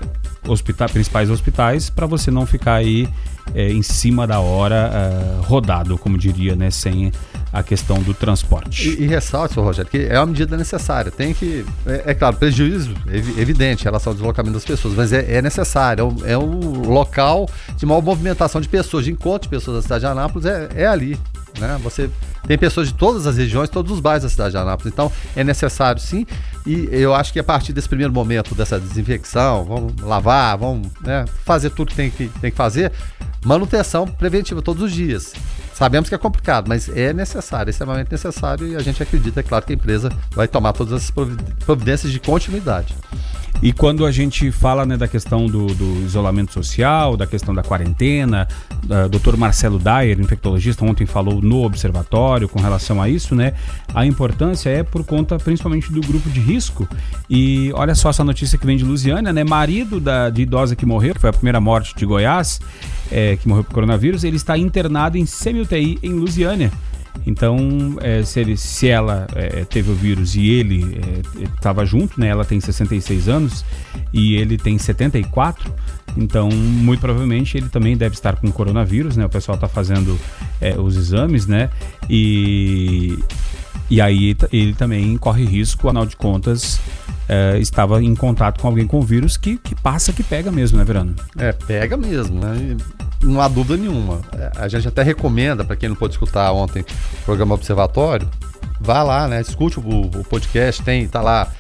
principais hospitais, para você não ficar aí é, em cima da hora é, rodado, como diria, né? Sem a questão do transporte. E, e ressalto, Rogério, que é uma medida necessária. Tem que, é, é claro, prejuízo evidente em relação ao deslocamento das pessoas, mas é, é necessário. É um, é local de maior movimentação de pessoas, de encontro de pessoas da cidade de Anápolis, é, é ali. Né? Você tem pessoas de todas as regiões, todos os bairros da cidade de Anápolis. Então, é necessário sim. E eu acho que a partir desse primeiro momento dessa desinfecção, vamos lavar, vamos né, fazer tudo que tem, que tem que fazer, manutenção preventiva todos os dias. Sabemos que é complicado, mas é necessário, é extremamente necessário e a gente acredita, é claro, que a empresa vai tomar todas as providências de continuidade. E quando a gente fala né, da questão do, do, isolamento social, da questão da quarentena, uh, Dr. Marcelo Dyer, infectologista, ontem falou no observatório com relação a isso, né? A importância é por conta principalmente do grupo de risco. E olha só essa notícia que vem de Lusiana, né? Marido da, de idosa que morreu, que foi a primeira morte de Goiás, é, que morreu por coronavírus, ele está internado em semi-UTI em Lusiânia. Então, é, se, ele, se ela é, teve o vírus e ele estava é, junto, né? Ela tem 66 anos e ele tem 74. Então, muito provavelmente ele também deve estar com coronavírus, né? O pessoal está fazendo é, os exames, né? E, e aí ele também corre risco, afinal de contas, é, estava em contato com alguém com vírus que, que passa, que pega mesmo, né, Verano? É, pega mesmo, né? Não há dúvida nenhuma. É, a gente até recomenda, para quem não pôde escutar ontem o programa Observatório, vá lá, né? Escute o, o podcast, tem, tá lá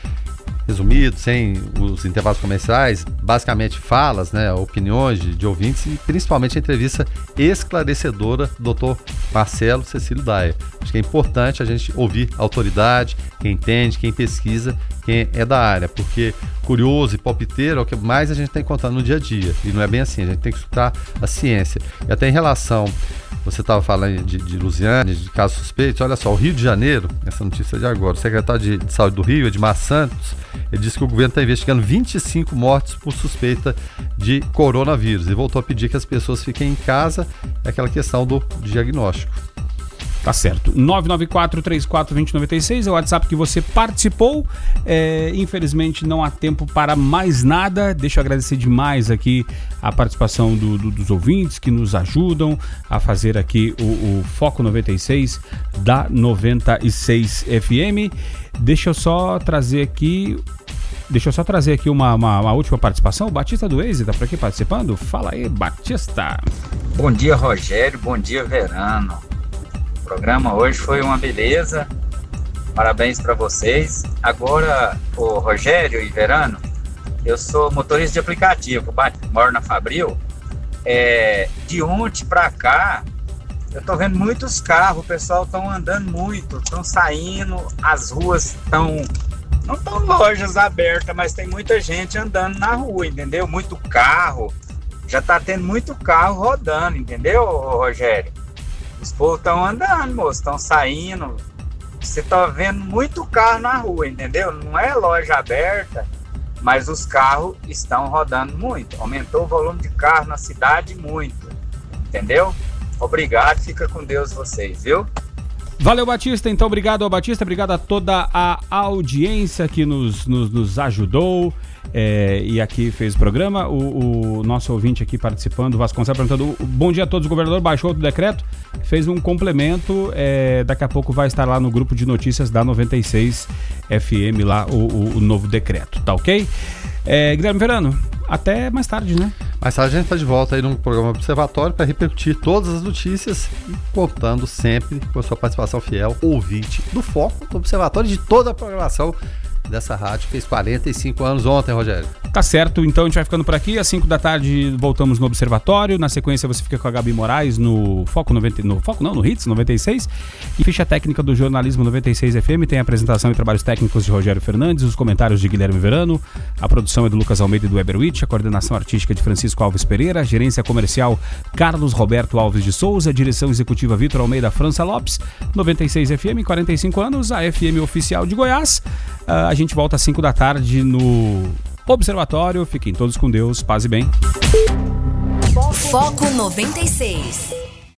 resumido, sem os intervalos comerciais, basicamente falas, né, opiniões de, de ouvintes e principalmente a entrevista esclarecedora do Dr. Marcelo Cecílio Daia. Acho que é importante a gente ouvir a autoridade, quem entende, quem pesquisa, quem é da área, porque curioso e palpiteiro é o que mais a gente tem encontrado no dia a dia. E não é bem assim, a gente tem que escutar a ciência. E até em relação você estava falando de, de Lusiane, de casos suspeitos. Olha só, o Rio de Janeiro, essa notícia de agora, o secretário de, de Saúde do Rio, Edmar Santos, ele disse que o governo está investigando 25 mortes por suspeita de coronavírus e voltou a pedir que as pessoas fiquem em casa. É aquela questão do diagnóstico. Tá certo. 994-34-2096 é o WhatsApp que você participou. É, infelizmente não há tempo para mais nada. Deixa eu agradecer demais aqui a participação do, do, dos ouvintes que nos ajudam a fazer aqui o, o Foco 96 da 96 FM. Deixa eu só trazer aqui Deixa eu só trazer aqui uma, uma, uma, última participação. O Batista do Waze está por aqui participando. Fala aí, Batista. Bom dia, Rogério. Bom dia, Verano programa hoje foi uma beleza. Parabéns para vocês. Agora, o Rogério e Verano, eu sou motorista de aplicativo, moro na Fabril. É, de ontem para cá, eu tô vendo muitos carros, o pessoal estão andando muito, estão saindo, as ruas estão não estão lojas abertas, mas tem muita gente andando na rua, entendeu? Muito carro, já tá tendo muito carro rodando, entendeu, Rogério? Os povos estão andando, moço, estão saindo. Você tá vendo muito carro na rua, entendeu? Não é loja aberta, mas os carros estão rodando muito. Aumentou o volume de carro na cidade muito, entendeu? Obrigado, fica com Deus vocês, viu? Valeu, Batista. Então, obrigado ao Batista, obrigado a toda a audiência que nos, nos, nos ajudou é, e aqui fez o programa. O, o, nosso ouvinte aqui participando, Vasconcelos, perguntando: bom dia a todos, o governador baixou o decreto, fez um complemento. É, daqui a pouco vai estar lá no grupo de notícias da 96 FM, lá o, o, o novo decreto, tá ok? É, Guilherme Verano, até mais tarde, né? Mais tarde a gente está de volta aí no programa Observatório para repercutir todas as notícias e contando sempre com a sua participação fiel, ouvinte do Foco, do Observatório de toda a programação dessa rádio. Fez 45 anos ontem, Rogério. Tá certo, então a gente vai ficando por aqui. Às 5 da tarde voltamos no Observatório. Na sequência você fica com a Gabi Moraes no Foco 90, no Foco não, no Hits 96. E ficha técnica do Jornalismo 96 FM tem a apresentação e trabalhos técnicos de Rogério Fernandes, os comentários de Guilherme Verano, a produção é do Lucas Almeida e do Eberwitch, a coordenação artística de Francisco Alves Pereira, a gerência comercial Carlos Roberto Alves de Souza, a direção executiva Vitor Almeida França Lopes, 96 FM, 45 anos, a FM oficial de Goiás. Uh, a gente volta às 5 da tarde no Observatório. Fiquem todos com Deus, paz e bem. Foco 96.